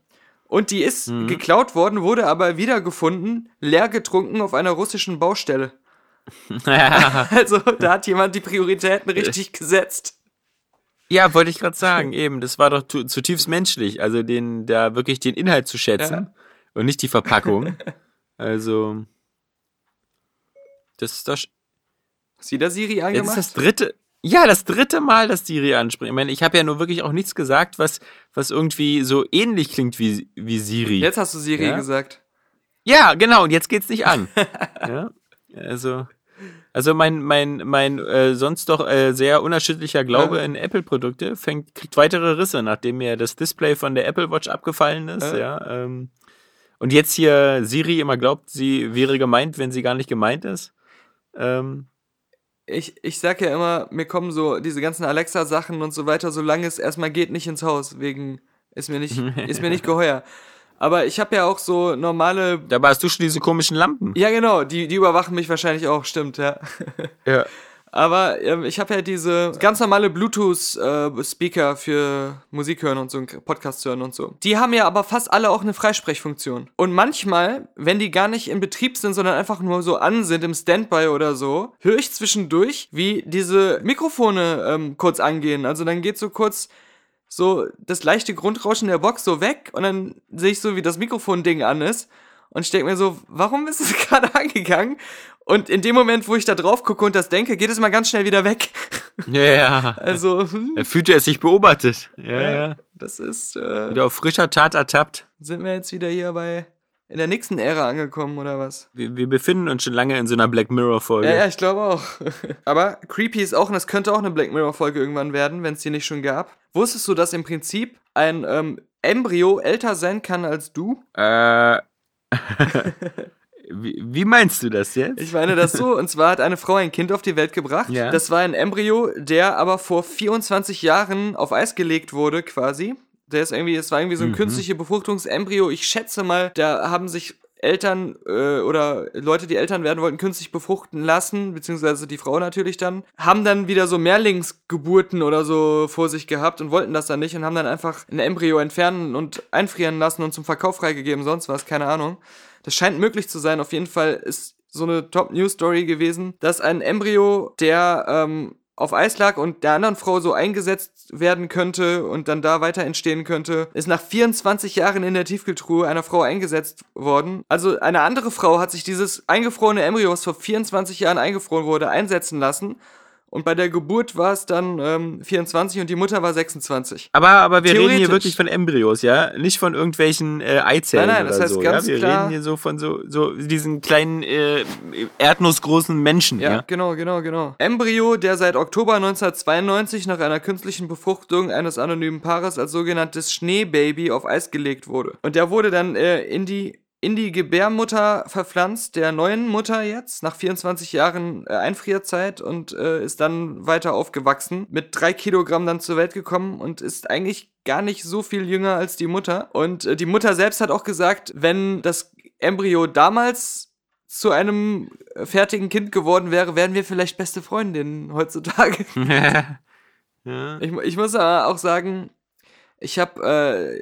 A: Und die ist geklaut worden, wurde aber wiedergefunden, leer getrunken auf einer russischen Baustelle. [LAUGHS] Also, da hat jemand die Prioritäten richtig gesetzt.
B: Ja, wollte ich gerade sagen, eben. Das war doch zutiefst menschlich. Also den, da wirklich den Inhalt zu schätzen und nicht die Verpackung. [LAUGHS] Also, das ist doch.
A: Hast du da Siri
B: Jetzt ist
A: angemacht?
B: das dritte. Ja, das dritte Mal, dass Siri anspricht. Ich meine, ich habe ja nur wirklich auch nichts gesagt, was, was irgendwie so ähnlich klingt wie, wie Siri.
A: Jetzt hast du Siri
B: Ja?
A: gesagt.
B: Ja, genau, und jetzt geht's nicht an. [LAUGHS] ja, also, also mein, mein, mein äh, sonst doch äh, sehr unerschütterlicher Glaube
A: Ja.
B: in Apple-Produkte fängt, kriegt weitere Risse, nachdem mir das Display von der Apple Watch abgefallen ist,
A: Ja.
B: ja. ähm, und jetzt hier Siri immer glaubt, sie wäre gemeint, wenn sie gar nicht gemeint ist. Ähm,
A: Ich, ich sag ja immer, mir kommen so diese ganzen Alexa-Sachen und so weiter, solange es erstmal geht, nicht ins Haus. Wegen, ist mir nicht, [LAUGHS] ist mir nicht geheuer. Aber ich habe ja auch so normale.
B: dabei hast du schon diese komischen Lampen.
A: Ja, genau, die, die überwachen mich wahrscheinlich auch, stimmt, ja.
B: Ja. [LAUGHS]
A: Aber ähm, ich habe ja diese ganz normale Bluetooth-Speaker für Musik hören und so, Podcast hören und so. Die haben ja aber fast alle auch eine Freisprechfunktion. Und manchmal, wenn die gar nicht in Betrieb sind, sondern einfach nur so an sind im Standby oder so, höre ich zwischendurch, wie diese Mikrofone ähm, kurz angehen. Also dann geht so kurz so das leichte Grundrauschen der Box so weg und dann sehe ich so, wie das Mikrofon-Ding an ist. Und ich denke mir so, warum ist es [LAUGHS] gerade angegangen? Und in dem Moment, wo ich da drauf gucke und das denke, geht es mal ganz schnell wieder weg.
B: Ja. [LAUGHS]
A: Also, hm,
B: Er fühlte es sich beobachtet. Ja, ja.
A: das ist, äh,
B: Wieder auf frischer Tat ertappt.
A: sind wir jetzt wieder hier bei in der nächsten Ära angekommen oder was?
B: Wir, wir befinden uns schon lange in so einer Black Mirror-Folge.
A: Ja, ja, ich glaube auch. [LAUGHS] Aber Creepy ist auch, und das könnte auch eine Black Mirror-Folge irgendwann werden, wenn es die nicht schon gab. Wusstest du, dass im Prinzip ein ähm, Embryo älter sein kann als du?
B: Äh. [LAUGHS] wie, wie meinst du das jetzt?
A: Ich meine das so, und zwar hat eine Frau ein Kind auf die Welt gebracht.
B: Ja.
A: Das war ein Embryo, der aber vor 24 Jahren auf Eis gelegt wurde, quasi. Der ist irgendwie, es war irgendwie so ein künstliche Befruchtungsembryo. Ich schätze mal, da haben sich Eltern äh, oder Leute, die Eltern werden wollten, künstlich befruchten lassen, beziehungsweise die Frau natürlich dann, haben dann wieder so Mehrlingsgeburten oder so vor sich gehabt und wollten das dann nicht und haben dann einfach ein Embryo entfernen und einfrieren lassen und zum Verkauf freigegeben, sonst was, keine Ahnung. Das scheint möglich zu sein. Auf jeden Fall ist so eine Top-News-Story gewesen, dass ein Embryo, der ähm, auf Eis lag und der anderen Frau so eingesetzt werden könnte und dann da weiter entstehen könnte, ist nach 24 Jahren in der Tiefkühltruhe einer Frau eingesetzt worden. Also eine andere Frau hat sich dieses eingefrorene Embryo, was vor 24 Jahren eingefroren wurde, einsetzen lassen. Und bei der Geburt war es dann ähm, 24 und die Mutter war 26.
B: Aber, aber wir reden hier wirklich von Embryos, ja? Nicht von irgendwelchen äh, Eizellen
A: Nein, nein, das heißt
B: so.
A: ganz
B: ja? Wir
A: klar-
B: reden hier so von so, so diesen kleinen äh, erdnussgroßen Menschen,
A: Ja,
B: ja?
A: genau, genau, genau. Embryo, der seit Oktober 1992 nach einer künstlichen Befruchtung eines anonymen Paares als sogenanntes Schneebaby auf Eis gelegt wurde. Und der wurde dann äh, in die in die Gebärmutter verpflanzt, der neuen Mutter jetzt, nach 24 Jahren äh, Einfrierzeit und äh, ist dann weiter aufgewachsen, mit drei Kilogramm dann zur Welt gekommen und ist eigentlich gar nicht so viel jünger als die Mutter. Und äh, die Mutter selbst hat auch gesagt, wenn das Embryo damals zu einem äh, fertigen Kind geworden wäre, wären wir vielleicht beste Freundinnen heutzutage. [LAUGHS]
B: ja.
A: Ich, ich muss aber auch sagen, ich habe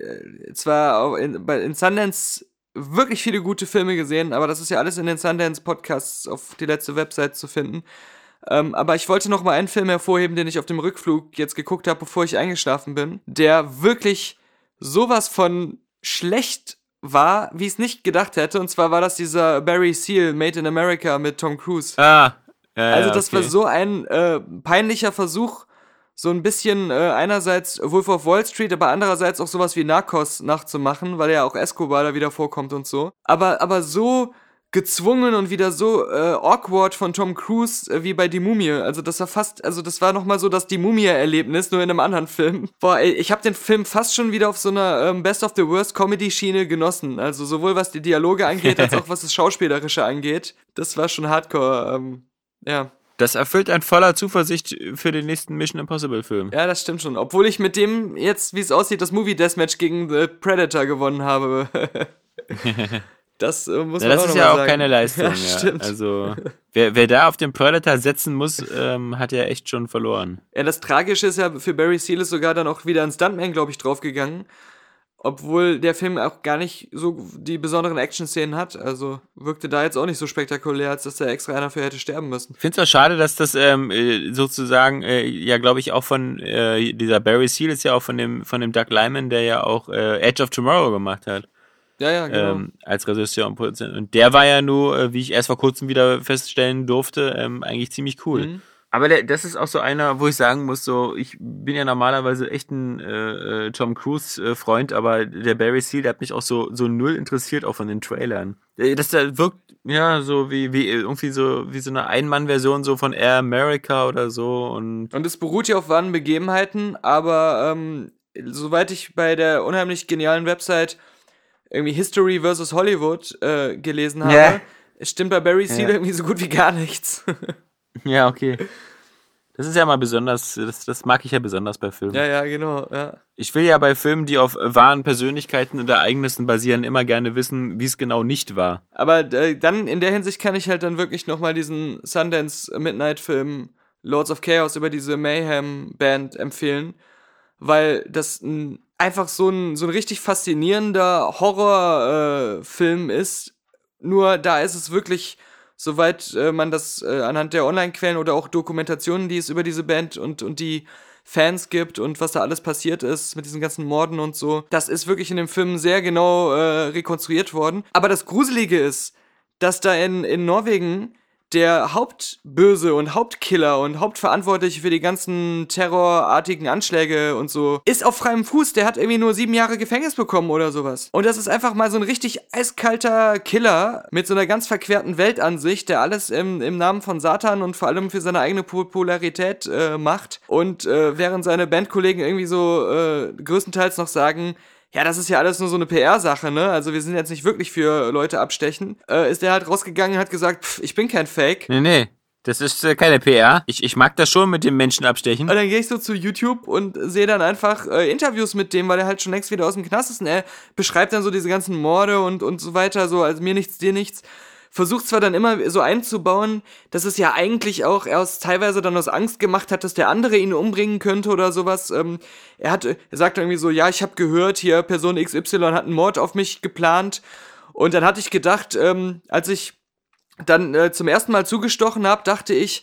A: äh, zwar in, bei, in Sundance wirklich viele gute Filme gesehen, aber das ist ja alles in den Sundance-Podcasts auf die letzte Website zu finden. Ähm, aber ich wollte noch mal einen Film hervorheben, den ich auf dem Rückflug jetzt geguckt habe, bevor ich eingeschlafen bin, der wirklich sowas von schlecht war, wie ich es nicht gedacht hätte. Und zwar war das dieser Barry Seal Made in America mit Tom Cruise.
B: Ah. Ja,
A: Also das
B: okay.
A: war so ein äh, peinlicher Versuch, so ein bisschen äh, einerseits Wolf of Wall Street, aber andererseits auch sowas wie Narcos nachzumachen, weil ja auch Escobar da wieder vorkommt und so. Aber, aber so gezwungen und wieder so äh, awkward von Tom Cruise äh, wie bei Die Mumie. Also das war fast, also das war nochmal so das Die Mumie-Erlebnis, nur in einem anderen Film. Boah, ey, ich habe den Film fast schon wieder auf so einer ähm, Best of the Worst Comedy-Schiene genossen. Also sowohl was die Dialoge angeht, [LAUGHS] als auch was das Schauspielerische angeht. Das war schon hardcore, ähm, ja.
B: Das erfüllt ein voller Zuversicht für den nächsten Mission Impossible Film.
A: Ja, das stimmt schon. Obwohl ich mit dem jetzt, wie es aussieht, das Movie Deathmatch gegen The Predator gewonnen habe. [LAUGHS] das äh, muss
B: Ja,
A: man
B: das
A: auch
B: ist ja
A: mal
B: auch
A: sagen.
B: keine Leistung. [LAUGHS]
A: Ja,
B: ja,
A: stimmt.
B: Also, wer, wer da auf den Predator setzen muss, ähm, hat ja echt schon verloren.
A: Ja, das Tragische ist ja, für Barry Seal ist sogar dann auch wieder ein Stuntman, glaube ich, draufgegangen. Obwohl der Film auch gar nicht so die besonderen Action-Szenen hat. Also wirkte da jetzt auch nicht so spektakulär, als dass da extra einer für hätte sterben müssen.
B: Ich finde es auch schade, dass das ähm, äh, sozusagen, äh, ja, glaube ich, auch von äh, dieser Barry Seal ist ja auch von dem, von dem Doug Lyman, der ja auch äh, Edge of Tomorrow gemacht hat.
A: Ja, ja, genau.
B: ähm, als Regisseur und Produzent. Und der war ja nur, äh, wie ich erst vor kurzem wieder feststellen durfte, ähm, eigentlich ziemlich cool.
A: Mhm.
B: Aber der, das ist auch so einer, wo ich sagen muss, so, ich bin ja normalerweise echt ein äh, äh, Tom Cruise-Freund, aber der Barry Seal, der hat mich auch so, so null interessiert, auch von den Trailern. Äh, Das da wirkt, ja, so wie, wie irgendwie so, wie so eine Ein-Mann-Version so von Air America oder so und
A: Und es beruht ja auf wahren Begebenheiten, aber ähm, soweit ich bei der unheimlich genialen Website irgendwie History vs. Hollywood äh, gelesen habe,
B: Ja.
A: stimmt bei Barry Seal
B: Ja.
A: irgendwie so gut wie gar nichts. [LAUGHS]
B: ja, okay. Das ist ja mal besonders, das, das mag ich ja besonders bei Filmen.
A: ja, ja, genau. Ja.
B: Ich will ja bei Filmen, die auf wahren Persönlichkeiten und Ereignissen basieren, immer gerne wissen, wie es genau nicht war.
A: Aber äh, dann in der Hinsicht kann ich halt dann wirklich nochmal diesen Sundance Midnight Film Lords of Chaos über diese Mayhem Band empfehlen, weil das ein, einfach so ein, so ein richtig faszinierender Horrorfilm äh, ist. Nur da ist es wirklich, soweit äh, man das äh, anhand der Online-Quellen oder auch Dokumentationen, die es über diese Band und, und die Fans gibt und was da alles passiert ist mit diesen ganzen Morden und so. Das ist wirklich in dem Film sehr genau äh, rekonstruiert worden. Aber das Gruselige ist, dass da in, in Norwegen der Hauptböse und Hauptkiller und Hauptverantwortliche für die ganzen terrorartigen Anschläge und so ist auf freiem Fuß. Der hat irgendwie nur sieben Jahre Gefängnis bekommen oder sowas. Und das ist einfach mal so ein richtig eiskalter Killer mit so einer ganz verquerten Weltansicht, der alles im, im Namen von Satan und vor allem für seine eigene Popularität äh, macht. Und äh, während seine Bandkollegen irgendwie so äh, größtenteils noch sagen, ja, das ist ja alles nur so eine PR-Sache, ne? Also wir sind jetzt nicht wirklich für Leute abstechen. Äh, ist der halt rausgegangen und hat gesagt, pff, ich bin kein Fake.
B: Nee, nee. Das ist äh, keine PR. Ich, ich mag das schon mit dem Menschen abstechen.
A: Und dann gehe ich so zu YouTube und sehe dann einfach äh, Interviews mit dem, weil er halt schon längst wieder aus dem Knast ist. Und er beschreibt dann so diese ganzen Morde und, und so weiter, so, also mir nichts, dir nichts. Versucht zwar dann immer so einzubauen, dass es ja eigentlich auch erst teilweise dann aus Angst gemacht hat, dass der andere ihn umbringen könnte oder sowas. Ähm, er hat, er sagt irgendwie so, ja, ich habe gehört, hier Person XY hat einen Mord auf mich geplant. Und dann hatte ich gedacht, ähm, als ich dann äh, zum ersten Mal zugestochen habe, dachte ich,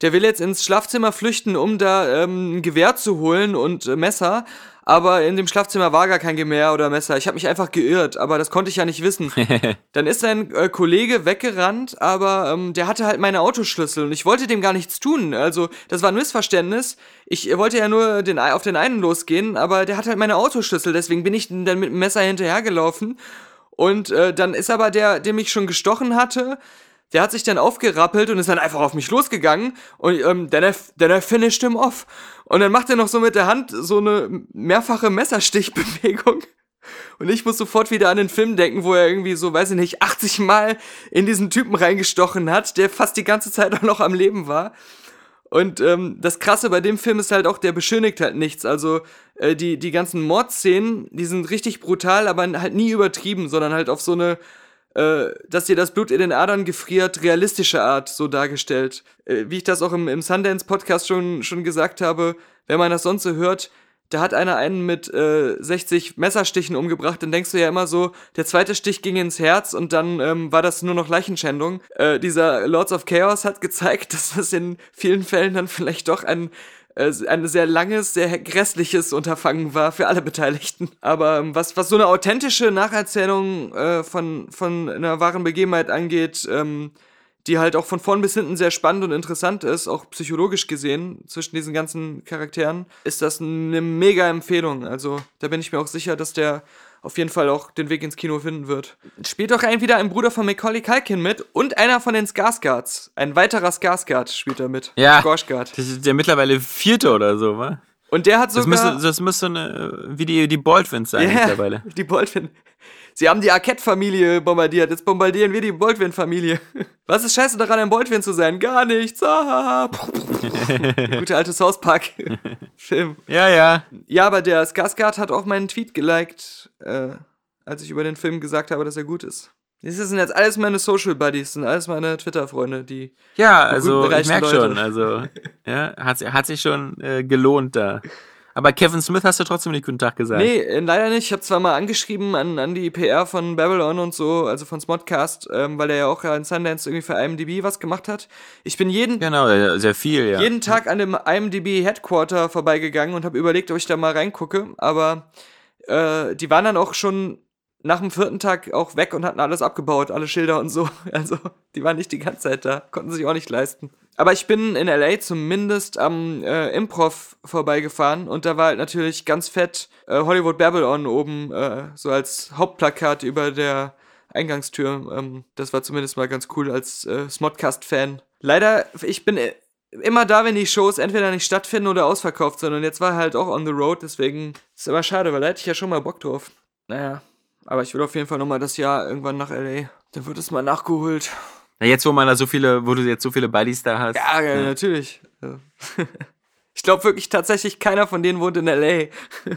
A: der will jetzt ins Schlafzimmer flüchten, um da ähm, ein Gewehr zu holen und äh, Messer. Aber in dem Schlafzimmer war gar kein Gewehr oder Messer. Ich habe mich einfach geirrt, aber das konnte ich ja nicht wissen. [LAUGHS] Dann ist sein äh, Kollege weggerannt, aber ähm, der hatte halt meine Autoschlüssel und ich wollte dem gar nichts tun. Also das war ein Missverständnis. Ich wollte ja nur den, auf den einen losgehen, aber der hat halt meine Autoschlüssel. Deswegen bin ich dann mit dem Messer hinterhergelaufen. Und äh, dann ist aber der, der mich schon gestochen hatte, der hat sich dann aufgerappelt und ist dann einfach auf mich losgegangen und ähm, dann, dann er finished him off. Und dann macht er noch so mit der Hand so eine mehrfache Messerstichbewegung. Und ich muss sofort wieder an den Film denken, wo er irgendwie so, weiß ich nicht, 80 Mal in diesen Typen reingestochen hat, der fast die ganze Zeit auch noch am Leben war. Und ähm, das Krasse bei dem Film ist halt auch, der beschönigt halt nichts. Also äh, die, die ganzen Mordszenen, die sind richtig brutal, aber halt nie übertrieben, sondern halt auf so eine, äh, dass dir das Blut in den Adern gefriert, realistische Art so dargestellt. Äh, wie ich das auch im, im Sundance-Podcast schon, schon gesagt habe, wenn man das sonst so hört, da hat einer einen mit äh, 60 Messerstichen umgebracht, dann denkst du ja immer so, der zweite Stich ging ins Herz und dann ähm, war das nur noch Leichenschändung. Äh, dieser Lords of Chaos hat gezeigt, [LAUGHS] dass das in vielen Fällen dann vielleicht doch ein ein sehr langes, sehr grässliches Unterfangen war für alle Beteiligten. Aber ähm, was, was so eine authentische Nacherzählung äh, von, von einer wahren Begebenheit angeht, ähm, die halt auch von vorn bis hinten sehr spannend und interessant ist, auch psychologisch gesehen, zwischen diesen ganzen Charakteren, ist das eine mega Empfehlung. Also da bin ich mir auch sicher, dass der auf jeden Fall auch den Weg ins Kino finden wird. Spielt auch ein, wieder ein Bruder von Macaulay Culkin mit und einer von den Skarsgards. Ein weiterer Skarsgard spielt er mit.
B: Ja.
A: Skarsgård.
B: Das ist der mittlerweile vierte oder so, wa?
A: Und der hat
B: Das
A: sogar...
B: müsste, das müsste eine, wie die, die Baldwins sein
A: Ja,
B: mittlerweile.
A: die Baldwin. Sie haben die Arquette-Familie bombardiert, jetzt bombardieren wir die Baldwin-Familie. [LAUGHS] Was ist scheiße daran, ein Baldwin zu sein? Gar nichts. Ah. [LAUGHS] Gute alte South Park-Film. [LAUGHS]
B: Ja, ja.
A: Ja, aber der Skarsgård hat auch meinen Tweet geliked, äh, als ich über den Film gesagt habe, dass er gut ist. Das sind jetzt alles meine Social Buddies, sind alles meine Twitter-Freunde, die.
B: Ja, also ich merke schon, also ja, hat, hat sich schon äh, gelohnt da. Aber Kevin Smith hast du trotzdem nicht guten Tag gesagt.
A: Nee, äh, leider nicht. Ich habe zwar mal angeschrieben an, an die PR von Babylon und so, also von Smodcast, ähm, weil er ja auch in Sundance irgendwie für IMDb was gemacht hat. Ich bin jeden,
B: Genau, sehr viel, ja.
A: jeden Tag an dem IMDb Headquarter vorbeigegangen und habe überlegt, ob ich da mal reingucke, aber äh, die waren dann auch schon nach dem vierten Tag auch weg und hatten alles abgebaut, alle Schilder und so. [LAUGHS] Also, die waren nicht die ganze Zeit da, konnten sich auch nicht leisten. Aber ich bin in LA zumindest am äh, Improv vorbeigefahren und da war halt natürlich ganz fett äh, Hollywood Babylon oben, äh, so als Hauptplakat über der Eingangstür. Ähm, das war zumindest mal ganz cool als äh, Smodcast-Fan. Leider, ich bin äh, immer da, wenn die Shows entweder nicht stattfinden oder ausverkauft sind und jetzt war halt auch on the road, deswegen ist es immer schade, weil da hätte ich ja schon mal Bock drauf. Naja, aber ich will auf jeden Fall nochmal das Jahr irgendwann nach LA. Dann wird es mal nachgeholt.
B: Na, jetzt, wo man da so viele, wo du jetzt so viele Buddies da hast.
A: Ja, ja, natürlich. Ja. [LAUGHS] Ich glaube wirklich tatsächlich, keiner von denen wohnt in L.A. [LAUGHS]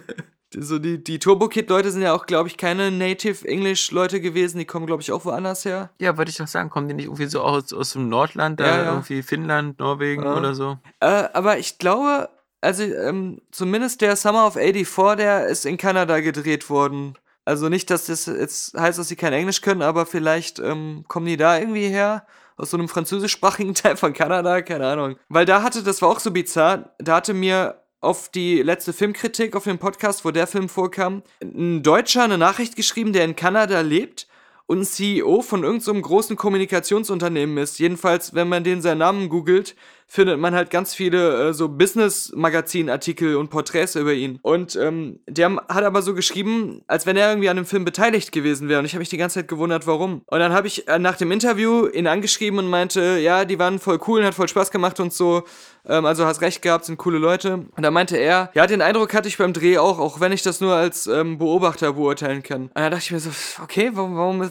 A: So die, die Turbo-Kid-Leute sind ja auch, glaube ich, keine Native English-Leute gewesen. Die kommen, glaube ich, auch woanders her.
B: Ja, wollte ich doch sagen, kommen die nicht irgendwie so aus, aus dem Nordland, da
A: Ja, ja.
B: irgendwie Finnland, Norwegen
A: Ja.
B: oder so?
A: Äh, aber ich glaube, also ähm, zumindest der Summer of 84, der ist in Kanada gedreht worden. Also nicht, dass das jetzt heißt, dass sie kein Englisch können, aber vielleicht ähm, kommen die da irgendwie her. Aus so einem französischsprachigen [LAUGHS] Teil von Kanada, keine Ahnung. Weil da hatte, das war auch so bizarr, da hatte mir auf die letzte Filmkritik auf dem Podcast, wo der Film vorkam, ein Deutscher eine Nachricht geschrieben, der in Kanada lebt und ein CEO von irgendeinem so großen Kommunikationsunternehmen ist. Jedenfalls, wenn man den seinen Namen googelt, findet man halt ganz viele äh, so Business-Magazin-Artikel und Porträts über ihn. Und ähm, der hat aber so geschrieben, als wenn er irgendwie an dem Film beteiligt gewesen wäre. Und ich habe mich die ganze Zeit gewundert, warum. Und dann habe ich äh, nach dem Interview ihn angeschrieben und meinte, ja, die waren voll cool und hat voll Spaß gemacht und so. Ähm, also hast recht gehabt, sind coole Leute. Und da meinte er, ja, den Eindruck hatte ich beim Dreh auch, auch wenn ich das nur als ähm, Beobachter beurteilen kann. Und da dachte ich mir so, okay, warum, warum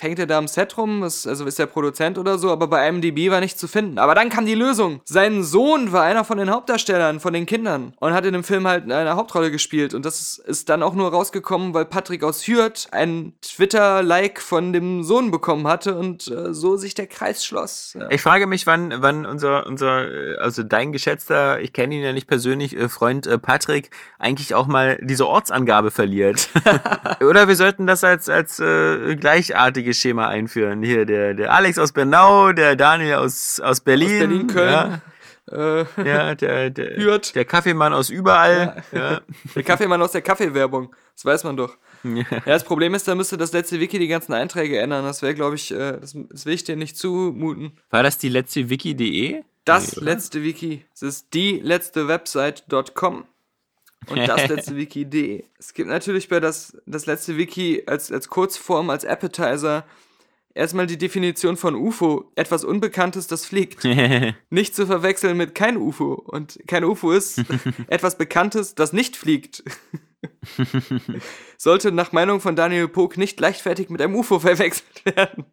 A: hängt er da am Set rum? Ist, also ist der Produzent oder so, aber bei IMDb war nichts zu finden. Aber dann kam die Lösung. Sein Sohn war einer von den Hauptdarstellern, von den Kindern. Und hat in dem Film halt eine Hauptrolle gespielt. Und das ist, ist dann auch nur rausgekommen, weil Patrick aus Hürth ein Twitter-Like von dem Sohn bekommen hatte und äh, so sich der Kreis schloss. Ja.
B: Ich frage mich, wann, wann unser, unser, äh, also dein geschätzter, ich kenne ihn ja nicht persönlich, äh, Freund äh, Patrick, eigentlich auch mal diese Ortsangabe verliert. [LAUGHS] Oder wir sollten das als, als äh, gleichartiges Schema einführen. Hier, der, der Alex aus Bernau, der Daniel aus, aus Berlin.
A: Aus Berlin, Köln.
B: Ja,
A: Äh,
B: ja der, der,
A: Hürth.
B: der Kaffeemann aus überall. Ja.
A: der Kaffeemann aus der Kaffeewerbung. Das weiß man doch. Ja, das Problem ist, da müsste das letzte Wiki die ganzen Einträge ändern. Das wäre, glaube ich, äh, das, das will ich dir nicht zumuten.
B: War das die letzte Wiki.de?
A: Das
B: Nee,
A: letzte Wiki. Es ist die letzte Website.com und das [LAUGHS] letzte Wiki.de. Es gibt natürlich bei das, das letzte Wiki als, als Kurzform, als Appetizer erstmal die Definition von UFO. Etwas Unbekanntes, das fliegt. [LAUGHS] Nicht zu verwechseln mit kein UFO. Und kein UFO ist [LAUGHS] etwas Bekanntes, das nicht fliegt. Sollte nach Meinung von Daniel Pog nicht leichtfertig mit einem UFO verwechselt werden.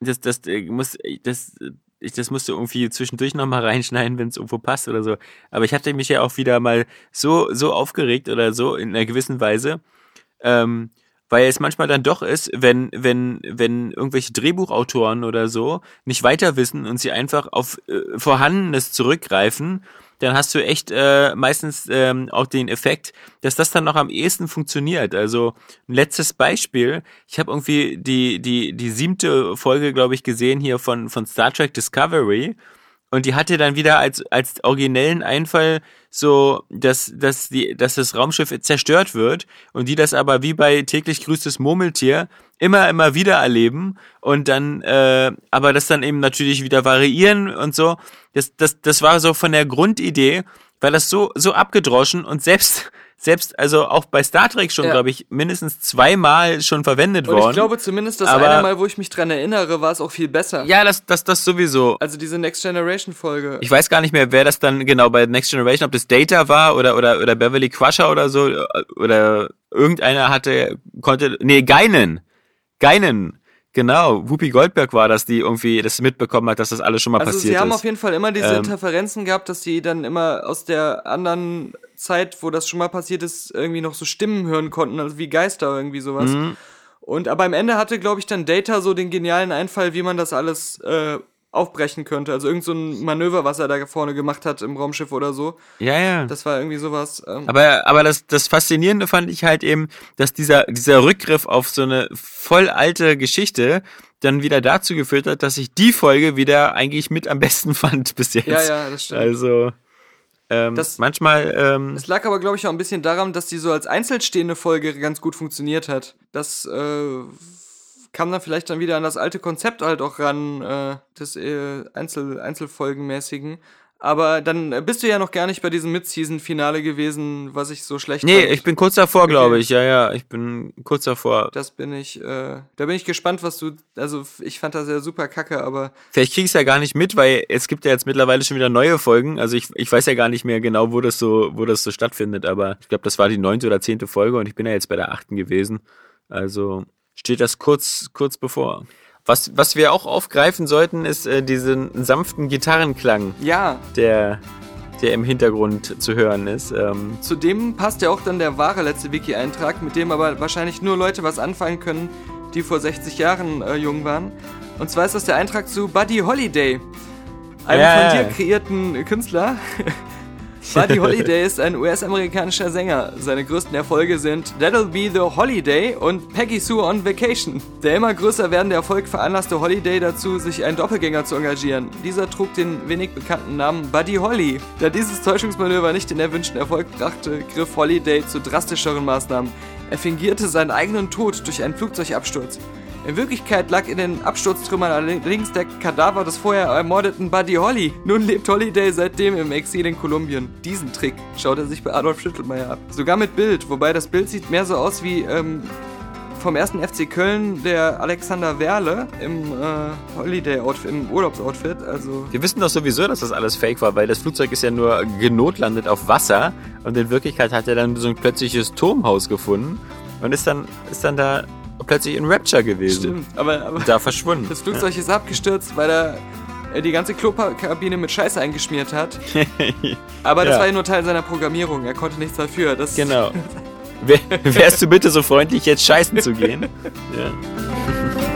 B: Das, das äh, muss, das, ich, das musst du irgendwie zwischendurch nochmal reinschneiden, wenn es irgendwo passt oder so. Aber ich hatte mich ja auch wieder mal so, so aufgeregt oder so in einer gewissen Weise, ähm, weil es manchmal dann doch ist, wenn, wenn, wenn irgendwelche Drehbuchautoren oder so nicht weiter wissen und sie einfach auf äh, Vorhandenes zurückgreifen, dann hast du echt äh, meistens ähm, auch den Effekt, dass das dann noch am ehesten funktioniert. Also ein letztes Beispiel, ich habe irgendwie die, die, die siebte Folge, glaube ich, gesehen hier von, von Star Trek Discovery. Und die hatte dann wieder als, als originellen Einfall so, dass, dass, die, dass das Raumschiff zerstört wird und die das aber wie bei täglich grüßtes Murmeltier immer, immer wieder erleben und dann, äh, aber das dann eben natürlich wieder variieren und so. Das, das, das war so von der Grundidee, war das so, so abgedroschen und selbst, selbst, also auch bei Star Trek schon,
A: Ja.
B: glaube ich, mindestens zweimal schon verwendet
A: Und
B: worden.
A: ich glaube zumindest, das
B: Aber-
A: eine Mal, wo ich mich dran erinnere, war es auch viel besser.
B: ja, das, das, das sowieso.
A: Also diese Next Generation Folge.
B: Ich weiß gar nicht mehr, wer das dann genau bei Next Generation, ob das Data war oder, oder, oder Beverly Crusher oder so, oder irgendeiner hatte, konnte, nee, Geinen. Geinen. Genau. Whoopi Goldberg war das, die irgendwie das mitbekommen hat, dass das alles schon mal
A: Also
B: passiert
A: sie haben
B: ist.
A: auf jeden Fall immer diese
B: Ähm.
A: Interferenzen gehabt, dass sie dann immer aus der anderen Zeit, wo das schon mal passiert ist, irgendwie noch so Stimmen hören konnten, also wie Geister irgendwie sowas.
B: Mhm.
A: Und aber am Ende hatte, glaube ich, dann Data so den genialen Einfall, wie man das alles äh, aufbrechen könnte. Also irgend so ein Manöver, was er da vorne gemacht hat im Raumschiff oder so.
B: ja, ja.
A: Das war irgendwie sowas. Ähm,
B: Aber, aber das, das Faszinierende fand ich halt eben, dass dieser, dieser Rückgriff auf so eine voll alte Geschichte dann wieder dazu geführt hat, dass ich die Folge wieder eigentlich mit am besten [LAUGHS] fand bis jetzt.
A: ja, ja, das stimmt.
B: Also, ähm,
A: Das-
B: manchmal, ähm,
A: Es lag aber, glaube ich, auch ein bisschen daran, dass die so als einzelstehende Folge ganz gut funktioniert hat. Das äh, kam dann vielleicht dann wieder an das alte Konzept halt auch ran, äh, des äh, Einzel Einzelfolgenmäßigen. Aber dann bist du ja noch gar nicht bei diesem Mid-Season-Finale gewesen, was ich so schlecht
B: nee,
A: fand.
B: ich bin kurz davor, glaube
A: Okay.
B: ich. Ja, ja, ich bin kurz davor.
A: Das bin ich, äh, da bin ich gespannt, was du, also ich fand das ja super kacke, aber
B: Vielleicht krieg ich es ja gar nicht mit, weil es gibt ja jetzt mittlerweile schon wieder neue Folgen. Also ich, ich weiß ja gar nicht mehr genau, wo das so, wo das so stattfindet, aber ich glaube, das war die neunte oder zehnte Folge und ich bin ja jetzt bei der achten gewesen. Also steht das kurz, kurz bevor. Was, was wir auch aufgreifen sollten, ist äh, diesen sanften Gitarrenklang,
A: ja,
B: der, der im Hintergrund zu hören ist. Ähm,
A: Zudem passt ja auch dann der wahre letzte Wiki-Eintrag, mit dem aber wahrscheinlich nur Leute was anfangen können, die vor 60 Jahren äh, jung waren. Und zwar ist das der Eintrag zu Buddy Holiday, einem
B: Ja,
A: von dir kreierten Künstler. [LAUGHS] Buddy Holiday ist ein US-amerikanischer Sänger. Seine größten Erfolge sind That'll Be the Holiday und Peggy Sue on Vacation. Der immer größer werdende Erfolg veranlasste Holiday dazu, sich einen Doppelgänger zu engagieren. Dieser trug den wenig bekannten Namen Buddy Holly. Da dieses Täuschungsmanöver nicht den erwünschten Erfolg brachte, griff Holiday zu drastischeren Maßnahmen. Er fingierte seinen eigenen Tod durch einen Flugzeugabsturz. In Wirklichkeit lag in den Absturztrümmern allerdings der Kadaver des vorher ermordeten Buddy Holly. Nun lebt Holiday seitdem im Exil in Kolumbien. Diesen Trick schaut er sich bei Adolf Schüttelmeier ab. Sogar mit Bild, wobei das Bild sieht mehr so aus wie ähm, vom ersten FC Köln der Alexander Werle im äh, Holiday-Outfit, im Urlaubsoutfit. Also
B: wir wissen doch sowieso, dass das alles fake war, weil das Flugzeug ist ja nur genotlandet auf Wasser und in Wirklichkeit hat er dann so ein plötzliches Turmhaus gefunden und ist dann, ist dann da plötzlich in Rapture gewesen.
A: stimmt. Aber, aber
B: Da verschwunden.
A: das Flugzeug ist abgestürzt, weil er die ganze Klokabine mit Scheiße eingeschmiert hat. [LAUGHS] Aber das
B: Ja.
A: war ja nur Teil seiner Programmierung. Er konnte nichts dafür. Das
B: Genau. Wär, wärst du bitte so freundlich, jetzt scheißen zu gehen? [LAUGHS] Ja.